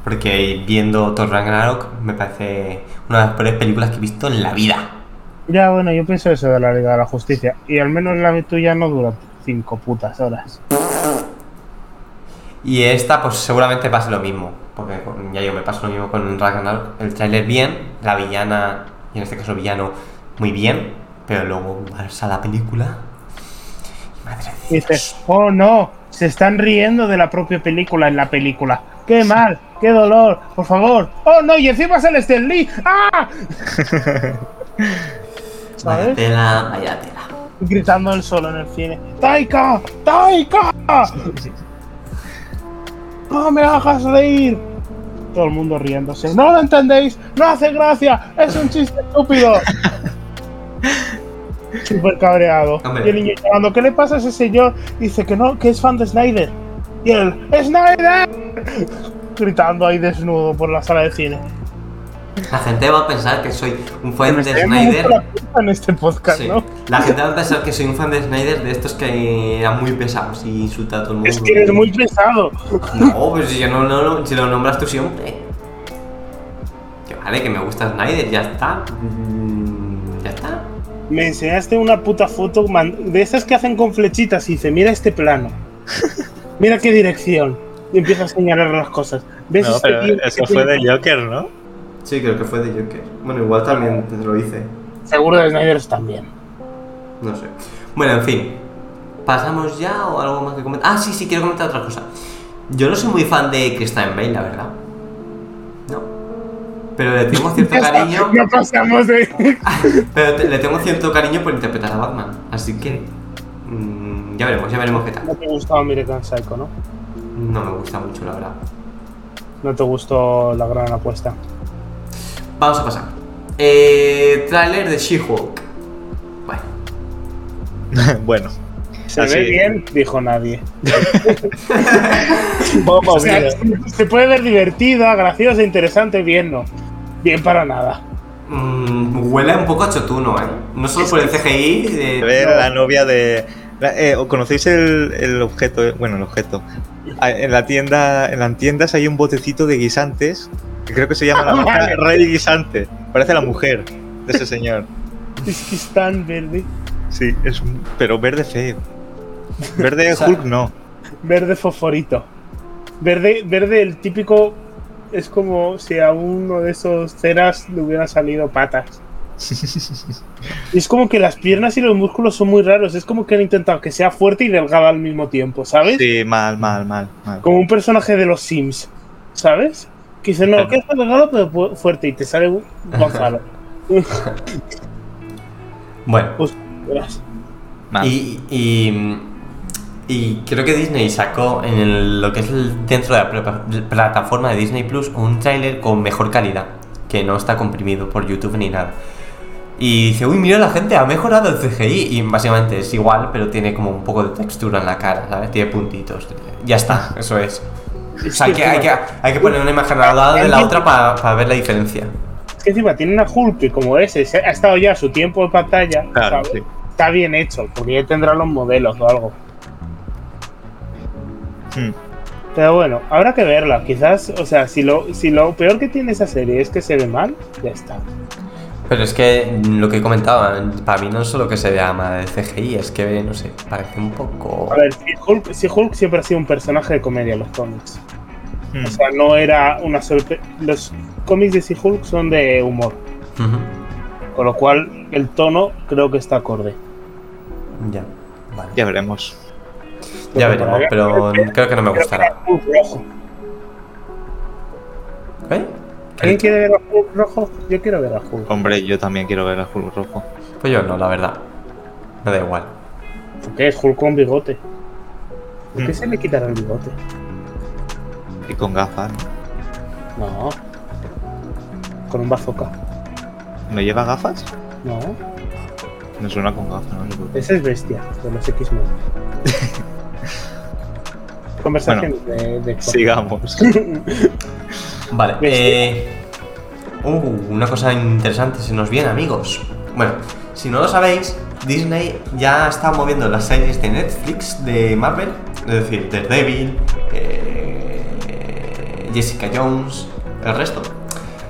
porque viendo Thor Ragnarok me parece una de las peores películas que he visto en la vida. Ya, bueno, yo pienso eso de la Liga de la Justicia. Y al menos la tuya no dura cinco putas horas. Y esta, pues seguramente pase lo mismo. Porque ya yo me paso lo mismo con Ragnarok. El tráiler bien, la villana, y en este caso villano, muy bien. Pero luego vas a la película. y Madre de Y Dios. dices, oh no, se están riendo de la propia película en la película. ¡Qué mal! ¡Qué dolor! ¡Por favor! ¡Oh no! ¡Y encima sale Stan Lee! ¡Ah! Vaya ¿Sabes? tela, vaya tela. Gritando él solo en el cine. ¡Taika! ¡Taika! ¡No me hagas reír! Todo el mundo riéndose. ¡No lo entendéis! ¡No hace gracia! ¡Es un chiste estúpido! Súper cabreado. Hombre. Y el niño llamando, ¿qué le pasa a ese señor? Dice que no, que es fan de Snyder. Y él, ¡Snyder! Gritando ahí desnudo por la sala de cine. La gente va a pensar que soy un Me fan de Snyder. en este podcast, Sí. ¿no? La gente va a pensar que soy un fan de Snyder de estos que eran muy pesados y insulta a todo el mundo. Es que eres muy pesado. No, pues si, yo no, no, no- si lo nombras tú siempre. Que vale, que me gusta Snyder, ya está. Mm, Ya está. Me enseñaste una puta foto de esas que hacen con flechitas y dice, mira este plano. Mira qué dirección. Y empieza a señalar las cosas. ¿Ves No, este pero eso tiene- fue de Joker, ¿no? Sí, creo que fue de Joker. Bueno, igual también te lo hice. Seguro de Snyder también. No sé. Bueno, en fin. ¿Pasamos ya o algo más que comentar? Ah, sí, sí, quiero comentar otra cosa. Yo no soy muy fan de Christian Bale, la verdad. No. Pero le tengo cierto cariño. Ya pasamos de... Pero te- le tengo cierto cariño por interpretar a Batman. Así que. mm, ya veremos, ya veremos qué tal. No te gustaba American Psycho, ¿no? no me gusta mucho, la verdad. No te gustó la gran apuesta. Vamos a pasar. Eh, trailer de She-Hulk. Bueno, bueno. ¿Se Así. ve bien? Dijo nadie. Vamos O sea, se puede ver divertida, graciosa, interesante, bien no. Bien para nada. mm, huele un poco a chotuno, ¿eh? No solo por el CGI. de- A ver, No. la novia de. Eh, ¿o ¿Conocéis el, el objeto? Bueno, el objeto. Ah, En la tienda, en las tiendas hay un botecito de guisantes que creo que se llama la Vale. Rey Guisante. Parece la mujer de ese señor. Es que es tan verde. Sí, es un- pero verde feo. Verde O sea- Hulk no. Verde fosforito. Verde, verde el típico. Es como si a uno de esos ceras le hubieran salido patas. Es como que las piernas y los músculos son muy raros. Es como que han intentado que sea fuerte y delgado al mismo tiempo, ¿sabes? Sí, mal, mal, mal, mal. Como un personaje de los Sims, ¿sabes? Que dice, no, que es delgado pero fu- fuerte y te sale un Gonzalo. Bueno, Pues, y, y, y creo que Disney sacó en el- lo que es el- dentro de la pla- plataforma de Disney Plus un tráiler con mejor calidad, que no está comprimido por YouTube ni nada. Y dice, uy, mira la gente, ha mejorado el CGI. Y básicamente es igual, pero tiene como un poco de textura en la cara, ¿sabes? Tiene puntitos. Ya está, eso es. O sea, hay que, hay que, hay que poner una imagen al lado de la otra para ver la diferencia. Es que encima tiene una Hulk que como ese se- ha estado ya su tiempo en pantalla. Claro. Está bien hecho, porque ya tendrá los modelos o algo. Hmm. Pero bueno, habrá que verla. Quizás, o sea, si lo, si lo peor que tiene esa serie es que se ve mal, ya está. Pero es que lo que comentaba, para mí no es solo que se vea mal el CGI, es que, no sé, parece un poco... A ver, si Hulk, si Hulk siempre ha sido un personaje de comedia en los cómics. Hmm. O sea, no era una sorpresa. Los cómics de She-Hulk son de humor. Con lo cual, el tono creo que está acorde. Ya, vale. Ya veremos. Ya veremos, pero creo que no me Creo que gustará. Hulk rojo. ¿Eh? ¿Alguien quiere ver a Hulk rojo? Yo quiero ver a Hulk. Hombre, yo también quiero ver a Hulk rojo. Pues yo no, la verdad. Me da igual. Porque es Hulk con bigote. ¿Por qué Mm. se le quitará el bigote? Y con gafas. ¿no? No. Con un bazooka. ¿No lleva gafas? No. Me suena con gafas, no sé por qué. Ese es bestia de los X-Men. Conversaciones de, de Sigamos. Vale, eh... Uh, una cosa interesante se nos viene, amigos. Bueno, si no lo sabéis, Disney ya está moviendo las series de Netflix de Marvel, es decir, Daredevil, eh, Jessica Jones, el resto,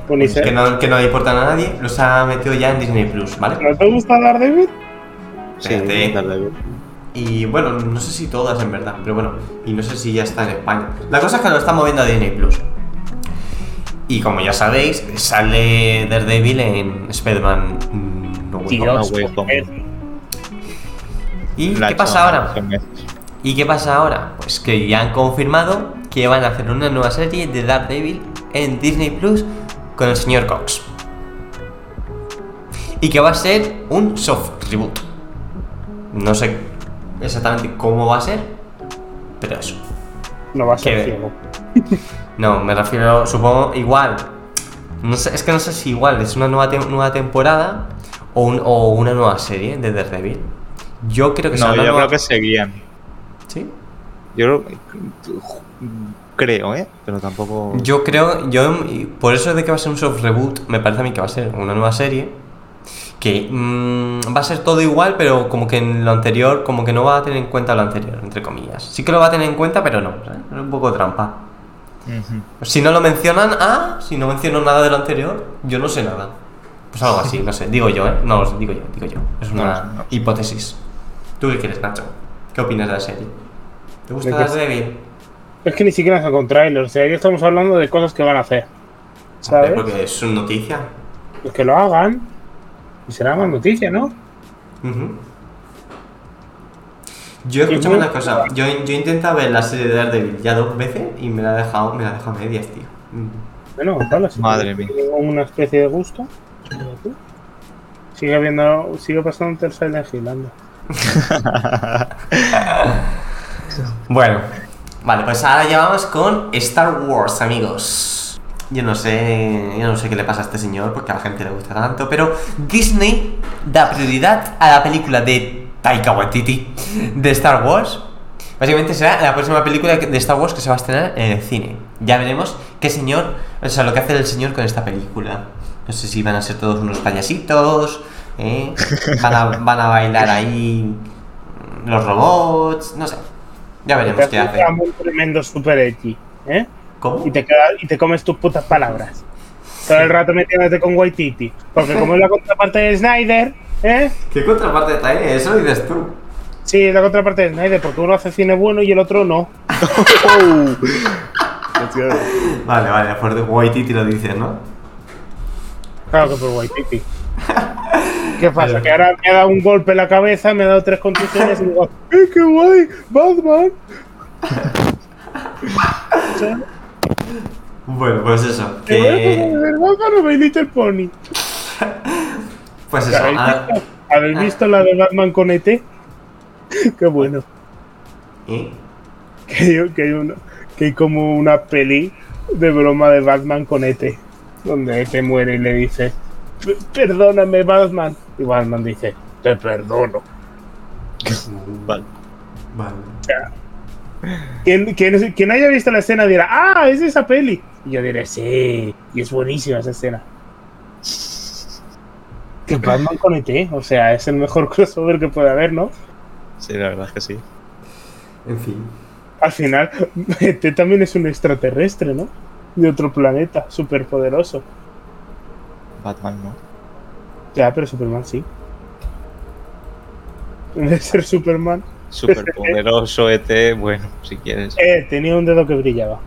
que no, que no le importan a nadie, los ha metido ya en Disney Plus, ¿vale? ¿No te gusta Daredevil? Sí. Daredevil. Y bueno, no sé si todas en verdad, pero bueno, y no sé si ya está en España. La cosa es que lo está moviendo a Disney Plus. Y como ya sabéis, sale Daredevil en Spider-Man mm, No Way Home. ¿Y qué pasa ahora? ¿Y qué pasa ahora? Pues que ya han confirmado que van a hacer una nueva serie de Daredevil en Disney Plus con el señor Cox. Y que va a ser un soft reboot. No sé exactamente cómo va a ser, pero eso. No va a ser ciego. No, me refiero, supongo, igual. No sé, es que no sé si igual es una nueva, tem- nueva temporada o, un- o una nueva serie de Daredevil. Yo creo que No, yo nueva- creo que seguían. ¿Sí? Yo creo, creo, ¿eh? Pero tampoco. Yo creo, yo por eso de que va a ser un soft reboot, me parece a mí que va a ser una nueva serie que mm, va a ser todo igual, pero como que en lo anterior, como que no va a tener en cuenta lo anterior, entre comillas. Sí que lo va a tener en cuenta, pero no, ¿sabes? es un poco trampa. Ujú. Si no lo mencionan, ah, si no menciono nada de lo anterior, yo no sé nada. Pues algo así, no sé, digo yo, ¿eh? No, lo sé, digo yo, digo yo. Es No una sé, no. hipótesis. ¿Tú qué quieres, Nacho? ¿Qué opinas de la serie? ¿Te gusta ¿De qué? Daredevil? Es que ni siquiera son con trailer. O sea, ya estamos hablando de cosas que van a hacer. ¿Sabes? Porque es una noticia. Pues que lo hagan. Y será más noticia, ¿no? Ujú. Yo escúchame muy- una cosa, yo, yo he intentado ver la serie de Daredevil ya dos veces y me la he dejado, me la he dejado a medias, tío. Bueno, Gonzalo, si Madre mía. una especie de gusto. Sigue viendo, sigue pasando el Silent Hill, anda. Bueno, Vale, pues ahora ya vamos con Star Wars, amigos. Yo no sé, yo no sé qué le pasa a este señor porque a la gente le gusta tanto, pero Disney da prioridad a la película de Taika Waititi de Star Wars. Básicamente será la próxima película de Star Wars que se va a estrenar en el cine. Ya veremos qué señor, o sea, lo que hace el señor con esta película. No sé si van a ser todos unos payasitos, ¿eh? van, a, van a bailar ahí los robots, no sé. Ya veremos qué hace. un tremendo super ¿eh? ¿Cómo? Y te, queda- y te comes tus putas palabras. Todo el rato metiéndote con Waititi. Porque como es la contraparte de Snyder, ¿eh? ¿Qué contraparte trae? Eso dices tú. Sí, es la contraparte de Snyder, porque uno hace cine bueno y el otro no. Vale, vale, por Waititi lo dices, ¿no? Claro que por Waititi. ¿Qué pasa? Que ahora me ha dado un golpe en la cabeza, me ha dado tres contusiones y digo, ¡eh, qué guay! ¡Batman! Bueno, pues eso. ¿Te voy a Que... Batman Little Pony? Pues eso. ¿Habéis ah, visto, ¿habéis visto la de Batman con ET? Qué bueno. Que hay, que, hay una- que hay como una peli de broma de Batman con ET. Donde ET muere y le dice, "P- perdóname Batman. Y Batman dice, te perdono. Vale. Vale. Quien, quien- quien haya visto la escena dirá, ah, es esa peli. Y yo diré, sí, y es buenísima esa escena. Que Batman con ET, o sea, es el mejor crossover que puede haber, ¿no? Sí, la verdad es que sí. En fin. Al final, ET también es un extraterrestre, ¿no? De otro planeta, súper poderoso. Batman no. Ya, pero Superman sí. En vez de ser Superman, Superpoderoso ET, bueno, si quieres. eh, tenía un dedo que brillaba.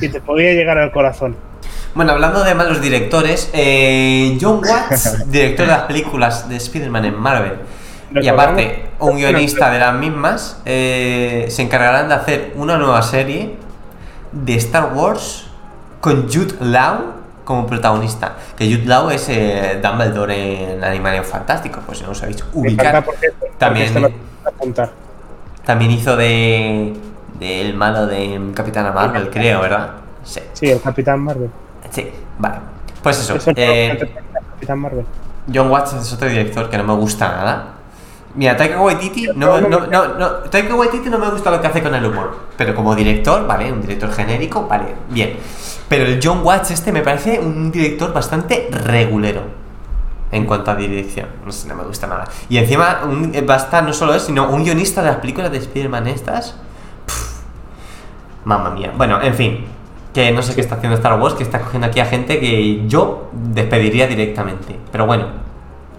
Y te podía llegar al corazón. Bueno, hablando de malos directores, eh, John Watts, director de las películas de Spider-Man en Marvel, y aparte un guionista de las mismas, eh, se encargarán de hacer una nueva serie de Star Wars con Jude Law como protagonista. Que Jude Law es eh, Dumbledore en Animales Fantásticos, pues si no os habéis ubicado. También- apuntar. También hizo de del malo de Capitana Marvel, creo, ¿verdad? Sí, Sí, el Capitán Marvel. sí, vale. Pues eso, eh, Capitán Marvel. John Watts es otro director que no me gusta nada. Mira, Taika Waititi no, no, no, no, Taika Waititi no me gusta lo que hace con el humor, pero como director, vale, un director genérico, vale, bien. Pero el John Watts este me parece un director bastante regulero en cuanto a dirección, no sé, no me gusta nada. Y encima un, va a estar no solo él, sino un guionista de las películas de Spider-Man estas. Mamma mía. Bueno, en fin, que no sé qué está haciendo Star Wars, que está cogiendo aquí a gente que yo despediría directamente. Pero bueno,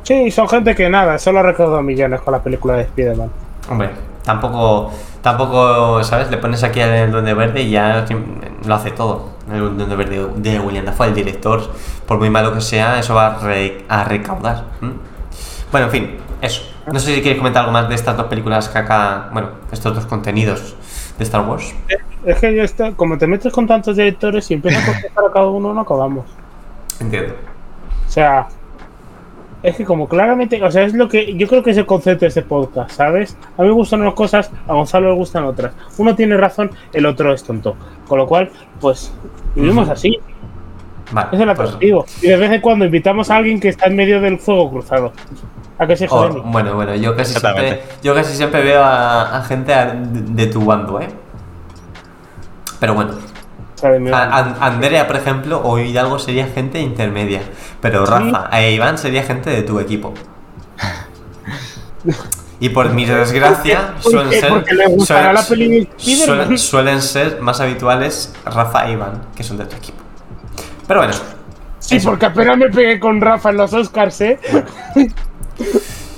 Sí, son gente que nada, solo ha recaudado millones con la película de Spider-Man. Hombre, tampoco, tampoco, ¿sabes? Le pones aquí al Duende Verde y ya lo hace todo. El Duende Verde de William Dafoe, el director, por muy malo que sea, eso va a, re- a recaudar. Bueno, en fin, eso. No sé si quieres comentar algo más de estas dos películas que acá, bueno, estos dos contenidos de Star Wars. Es que yo está, como te metes con tantos directores y empiezas a contestar a cada uno, no acabamos. Entiendo. O sea, es que como claramente, o sea, es lo que yo creo que es el concepto de este podcast, ¿sabes? A mí me gustan unas cosas, a Gonzalo le gustan otras. Uno tiene razón, el otro es tonto. Con lo cual, pues, vivimos así. Vale. Es el pues- atractivo. Y de vez en cuando invitamos a alguien que está en medio del fuego cruzado. A que se Oh, bueno, bueno, yo casi siempre, yo casi siempre veo a, a gente a- de, de tu bando, ¿eh? Pero bueno, a- Andrea, por ejemplo, o Hidalgo sería gente intermedia. Pero Rafa e Iván sería gente de tu equipo. Y por mi desgracia, ¿Por suelen ser, Spider-Man. suelen, suelen ser más habituales Rafa e Iván, que son de tu equipo. Pero bueno, Sí, Eso. porque apenas me pegué con Rafa en los Oscars, ¿eh?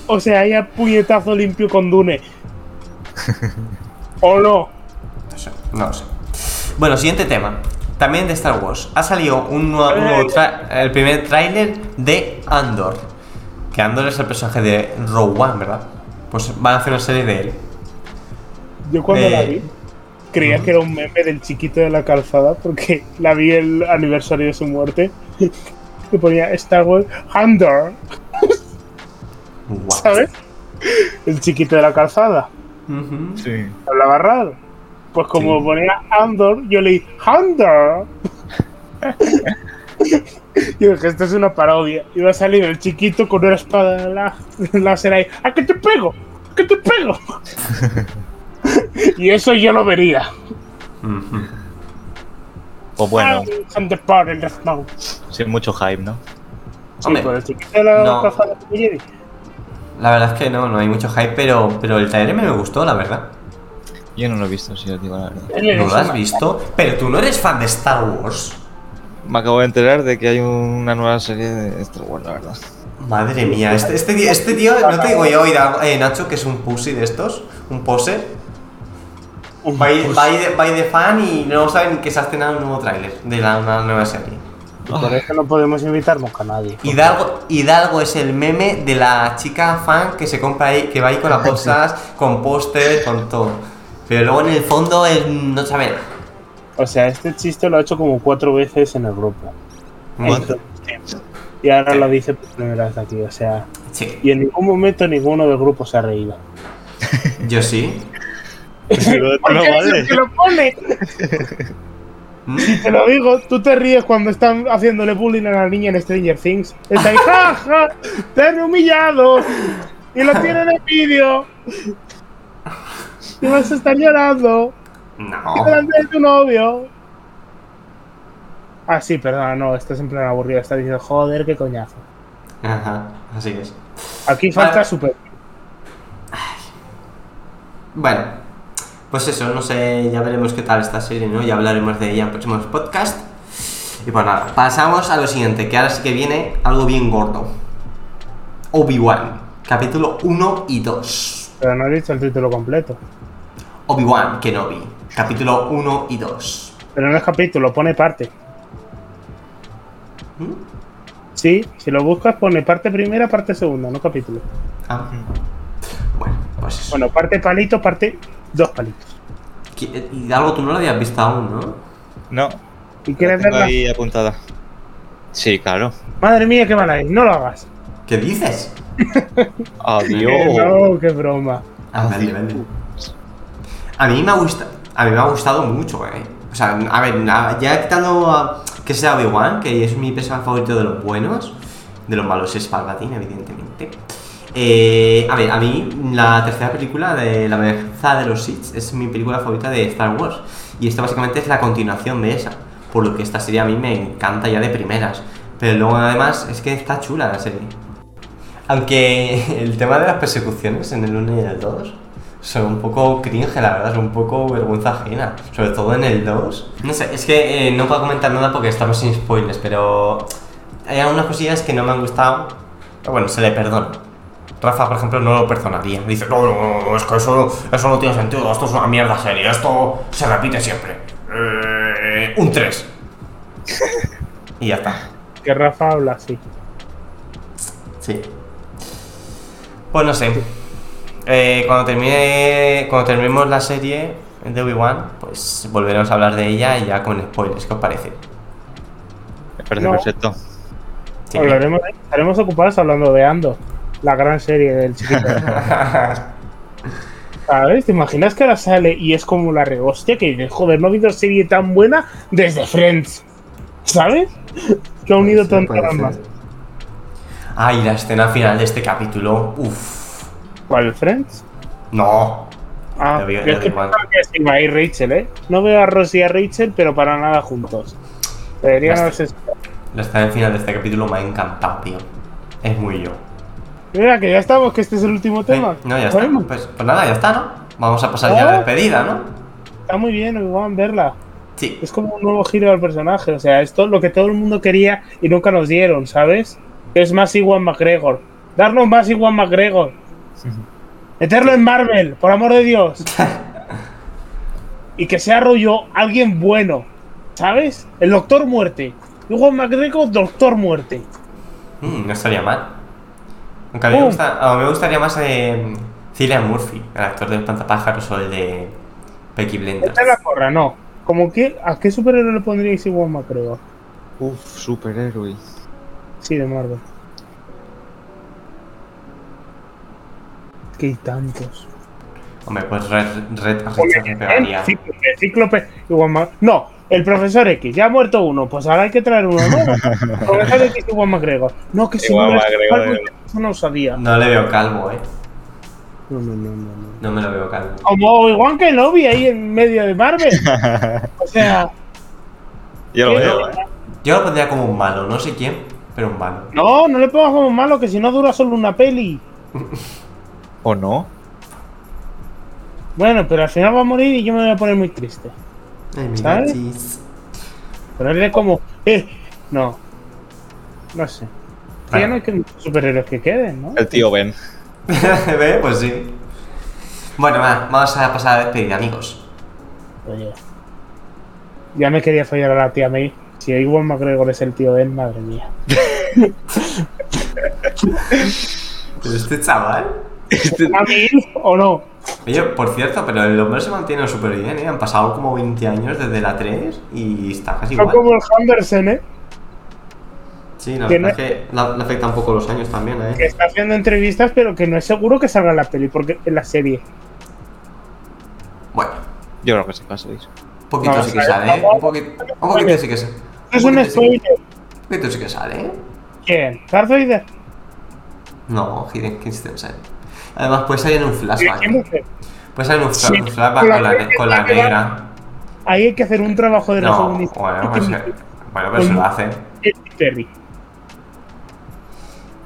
o sea, ahí a puñetazo limpio con Dune. ¿O no? no sé, no lo sé. Bueno, siguiente tema. También de Star Wars. Ha salido un nuevo, un nuevo tra- el primer tráiler de Andor. Que Andor es el personaje de Rogue One, ¿verdad? Pues van a hacer una serie de él. Yo cuando Eh, la vi, creía que era un meme del chiquito de la calzada, porque la vi el aniversario de su muerte. Que ponía Star Wars Andor, What? ¿sabes? El chiquito de la calzada. Sí. Hablaba raro. Pues como Sí. ponía Andor, yo leí Andor. y dije, esto es una parodia. Iba a salir el chiquito con una espada lá- láser ahí. ¿A qué te pego? ¿A qué te pego? y eso yo lo vería. Ujú. Pues bueno, sin mucho hype, ¿no? Sí, Hombre, por el chiquito de la no. caja de Jedi. La verdad es que no, no hay mucho hype, pero, pero el trailer me gustó, la verdad. Yo no lo he visto, si os digo la verdad. ¿No lo has visto? Pero tú no eres fan de Star Wars. Me acabo de enterar de que hay una nueva serie de Star Wars, la verdad. Madre mía, este, este, tío- este tío, no te digo yo, eh, Nacho, que es un pussy de estos, un poser. Un Va de, de fan y no saben que se ha estrenado un nuevo tráiler de la, una nueva serie. Y por eso no podemos invitar nunca a nadie. Hidalgo, Hidalgo es el meme de la chica fan que se compra ahí, que va ahí con las bolsas, con póster, con todo. Pero luego en el fondo es, no sabe nada. O sea, este chiste lo ha hecho como cuatro veces en el grupo. What? En todo el tiempo. Y ahora lo dice por primera vez aquí, o sea. Sí, Y en ningún momento ninguno del grupo se ha reído. yo sí. Pero ¿Por no qué vale. es que lo pone? ¿Mm? Si te lo digo, tú te ríes cuando están haciéndole bullying a la niña en Stranger Things. Está ahí, ja, ja, te han humillado. Y lo tienen en vídeo. Y vas a estar llorando. No. delante de tu novio. Ah, sí, perdona, no, estás en plan aburrido. Estás diciendo, joder, qué coñazo. Ajá, así es. Aquí falta Vale. super. Bueno, pues eso, no sé, ya veremos qué tal esta serie, ¿no? Ya hablaremos de ella en próximos podcasts. Y pues nada, pasamos a lo siguiente, que ahora sí que viene algo bien gordo. Obi-Wan, capítulo 1 y 2. Pero no he dicho el título completo. Obi-Wan Kenobi, capítulo 1 y 2. Pero no es capítulo, pone parte. ¿Mm? Sí, si lo buscas, pone parte primera, parte segunda, no capítulo. Ah. Bueno, pues eso. Bueno, parte palito, parte dos palitos. Y algo tú no lo habías visto aún, ¿no? No, ¿Y quieres tengo verla? ahí apuntada. Sí, claro. Madre mía, qué mala es, no lo hagas. ¿Qué dices? Adiós. No, qué broma. Ah, vale, vale. A mí me ha gustado, mucho, eh. O sea, a ver, ya quitando a- que sea Obi-Wan, que es mi personaje favorito de los buenos, de los malos es Palpatine, evidentemente. Eh, a ver, a mí la tercera película de La venganza de los Sith es mi película favorita de Star Wars. Y esta básicamente es la continuación de esa. Por lo que esta serie a mí me encanta ya de primeras. Pero luego además es que está chula la serie. Aunque el tema de las persecuciones en el 1 y en el 2 son un poco cringe, la verdad, son un poco vergüenza ajena. Sobre todo en el 2. No sé, es que eh, no puedo comentar nada porque estamos sin spoilers, pero hay algunas cosillas que no me han gustado. Pero bueno, se le perdona. Rafa, por ejemplo, no lo perdonaría. Dice, no, no, no, es que eso, eso no tiene sentido, esto es una mierda serie, esto se repite siempre. Eh, un 3. y ya está. Que Rafa habla así. Sí. Pues no sé. Eh, cuando termine. Cuando terminemos la serie de Obi-Wan, pues volveremos a hablar de ella y ya con spoilers. ¿Qué os parece? Me parece No. perfecto. Sí. Hablaremos, estaremos ocupados hablando de Ando, la gran serie del chiquito. ¿Sabes? ¿Te imaginas que ahora sale y es como la rehostia que dices, joder, no ha habido serie tan buena desde Friends? ¿Sabes? Que ha unido Sí, tantas ramas. Ay, la escena final de este capítulo. Uff. ¿Cuál, Friends? No. Ah, Lo yo lo es que y Rachel, ¿eh? No veo a Ross y a Rachel, pero para nada juntos. Deberían haberse... La escena final de este capítulo me ha encantado, tío. Es muy yo. Mira, que ya estamos, que este es el último tema. No, ya está. Pues, pues nada, ya está, ¿no? Vamos a pasar ya a la Ah. despedida, ¿no? Está muy bien, Obi-Wan, verla. Sí. Es como un nuevo giro del personaje. O sea, esto es lo que todo el mundo quería y nunca nos dieron, ¿sabes? Es más Iwan McGregor. Darnos más Iwan McGregor. Meterlo en Marvel, por amor de Dios. y que sea rollo alguien bueno, ¿sabes? El Doctor Muerte. Iwan McGregor, Doctor Muerte. Mm, no estaría mal. Aunque a mí, me, gusta- a mí me gustaría más eh, Cillian Murphy, el actor de Espantapájaros o el de Peaky Blinders. Esta es la corra, no. Como que, ¿A qué superhéroe le pondríais Iwan McGregor? Uf, superhéroe. Sí, de Marvel. Que hay tantos. Hombre, pues Red, Red pegaría. Cíclope, igual No, el profesor X, ya ha muerto uno, pues ahora hay que traer uno nuevo. profesor X igual McGregor. No, que si no una osadía. No le veo calvo, eh. No, no, no, no. no. No me lo veo calvo. Como igual que Lobby ahí en medio de Marvel. O sea, Yo lo veo, ¿eh? Yo lo pondría como un malo, no sé quién, pero un malo. no, no le pongas como malo, que si no dura solo una peli. ¿O no? Bueno, pero al final va a morir y yo me voy a poner muy triste. Ay, mi ¿Sabes? gachis. Ponerle como, eh, no. No sé. Que ya no hay que muchos superhéroes que queden, ¿no? El tío Ben. ¿Ve? Pues sí. Bueno, va, vamos a pasar a despedir, amigos. Oye. Ya me quería follar a la tía May. Si Iwan McGregor es el tío Ben, madre mía. Pero este chaval. ¿A mí o no? Oye, por cierto, pero el hombre se mantiene súper bien, ¿eh? Han pasado como 20 años desde la 3 y está casi No igual. como el Henderson, ¿eh? Sí, la que verdad es que la- le afecta un poco los años también, Que ¿eh? está haciendo entrevistas, pero que no es seguro que salga en la peli, porque en la serie. Bueno, Yo creo que se pasa, ¿veis? un poquito No, sí que sale, ¿eh? Un poquito, un poquito sí que sale. Es un poquito sí- spoiler. Un poquito sí que sale, ¿eh? ¿Quién? ¿Darth Vader? No, Hayden Christensen. Además, puede salir en un flashback. Salir en un, Sí, un flashback con la con la, negra. Ahí hay que hacer un trabajo de No, rejuvenecimiento. bueno, pues, eh, bueno, pero se lo hace. Katy Perry.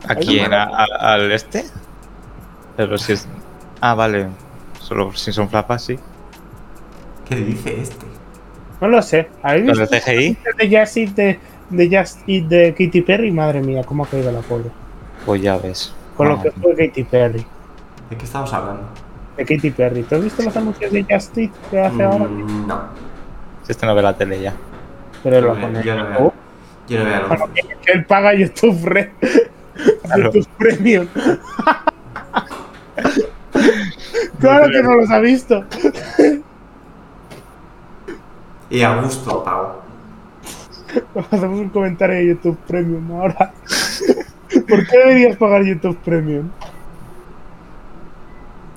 ¿A quién? ¿A- a- ¿Al este? Pero si es. Ah, vale. Solo si son flapas, sí. ¿Qué dice este? No lo sé. ¿Habéis ¿Los visto de CGI? de Just Eat de, de Just Eat de Katy Perry? Madre mía, cómo ha caído la pobre. Pues ya ves. Con lo Ah, que fue Katy Perry. ¿De qué estamos hablando? De Katy Perry. ¿Tú has visto los anuncios de Just Eat que hace ahora? Mm, no. Si este no ve la tele ya. Pero lo pone. yo no veo. Yo no veo bueno, él paga YouTube, Red. Claro. YouTube Premium. claro que no los ha visto. Y a gusto, Pau. Hacemos un comentario de YouTube Premium ahora. ¿Por qué deberías pagar YouTube Premium?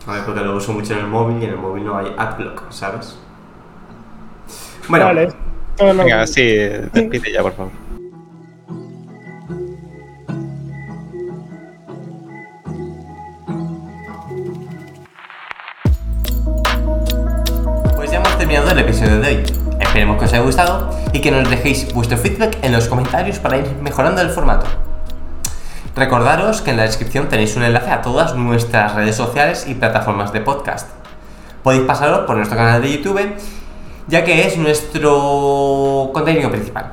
A ver, porque lo uso mucho en el móvil y en el móvil no hay adblock, ¿sabes? Bueno, Vale, Venga, sí, despide ya, por favor. pues ya hemos terminado el episodio de hoy. Esperemos que os haya gustado y que nos dejéis vuestro feedback en los comentarios para ir mejorando el formato. Recordaros que en la descripción tenéis un enlace a todas nuestras redes sociales y plataformas de podcast. Podéis pasaros por nuestro canal de YouTube, ya que es nuestro contenido principal.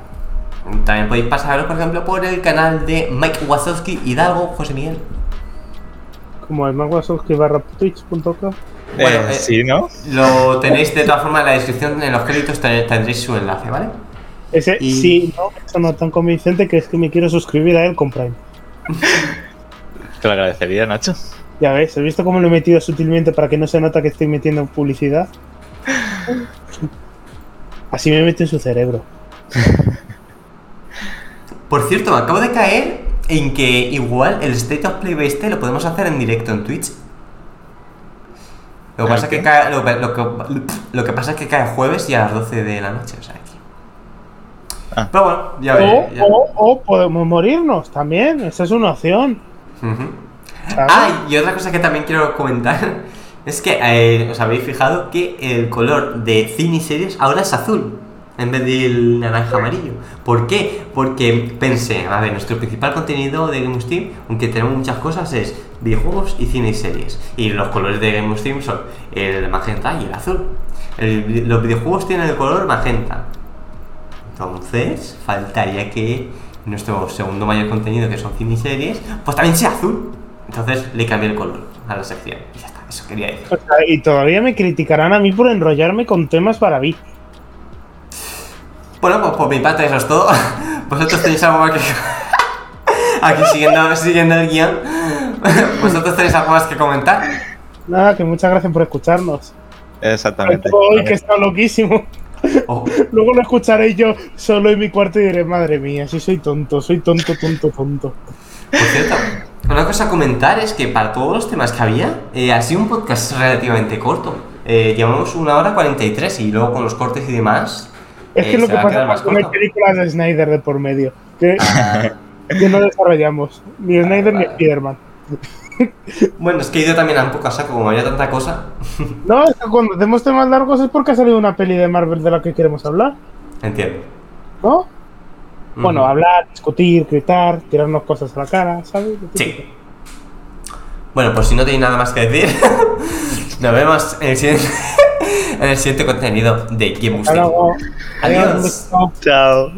También podéis pasaros, por ejemplo, por el canal de Mike Wazowski, Hidalgo, José Miguel. Como el Magwasowski barra twitch.com. Bueno, eh, eh, sí, ¿no? Lo tenéis de todas formas en la descripción, en los créditos ten- tendréis su enlace, ¿vale? Ese Y- sí, no, eso no tan convincente que es que me quiero suscribir a él con Prime. Te lo agradecería, Nacho. Ya ves, ¿has visto cómo lo he metido sutilmente para que no se nota que estoy metiendo publicidad? Así me mete en su cerebro. Por cierto, me acabo de caer en que igual el State of Play este lo podemos hacer en directo en Twitch. Lo que ¿Ah, pasa es que qué? cae, lo, que- lo que, lo que pasa es que cae jueves y a las 12 de la noche, o sea. Ah. Pero bueno, ya O, veré. ya- o, o podemos morirnos también, esa es una opción. Ujú. ¿sabes? Ah, y otra cosa que también quiero comentar es que eh, os habéis fijado que el color de cine y series ahora es azul en vez del naranja amarillo. ¿Por qué? Porque pensé, a ver, nuestro principal contenido de Game of Steam, aunque tenemos muchas cosas, es videojuegos y cine y series. Y los colores de Game of Steam son el magenta y el azul. El- los videojuegos tienen el color magenta. Entonces, faltaría que nuestro segundo mayor contenido, que son cine y series, pues también sea azul. Entonces le cambié el color a la sección. Y ya está, eso quería decir. O sea, y todavía me criticarán a mí por enrollarme con temas para mí. Bueno, pues por mi parte eso es todo. Vosotros tenéis algo más que... Aquí siguiendo, siguiendo el guion. ¿Vosotros tenéis algo más que comentar? Nada, que muchas gracias por escucharnos. Exactamente. Hoy que está loquísimo. Oh, Luego lo escucharé yo solo en mi cuarto y diré, madre mía, si soy tonto, soy tonto, tonto, tonto. por cierto, una cosa a comentar es que para todos los temas que había, eh, ha sido un podcast relativamente corto. Eh, llevamos una hora 43 y luego con los cortes y demás. Es que eh, lo que pasa quedar es más que no hay películas de Snyder de por medio. Que, que no desarrollamos. Ni Snyder ni Spider-Man. Bueno, es que he ido también a un poco a saco, como había tanta cosa. No, es que cuando hacemos temas largos es porque ha salido una peli de Marvel de la que queremos hablar. Entiendo. ¿No? Bueno, hablar, discutir, gritar, tirarnos cosas a la cara, ¿sabes? Sí. Bueno, pues si no tenéis nada más que decir, nos vemos en el siguiente, en el siguiente contenido de Game. Adiós. Adiós. Chao.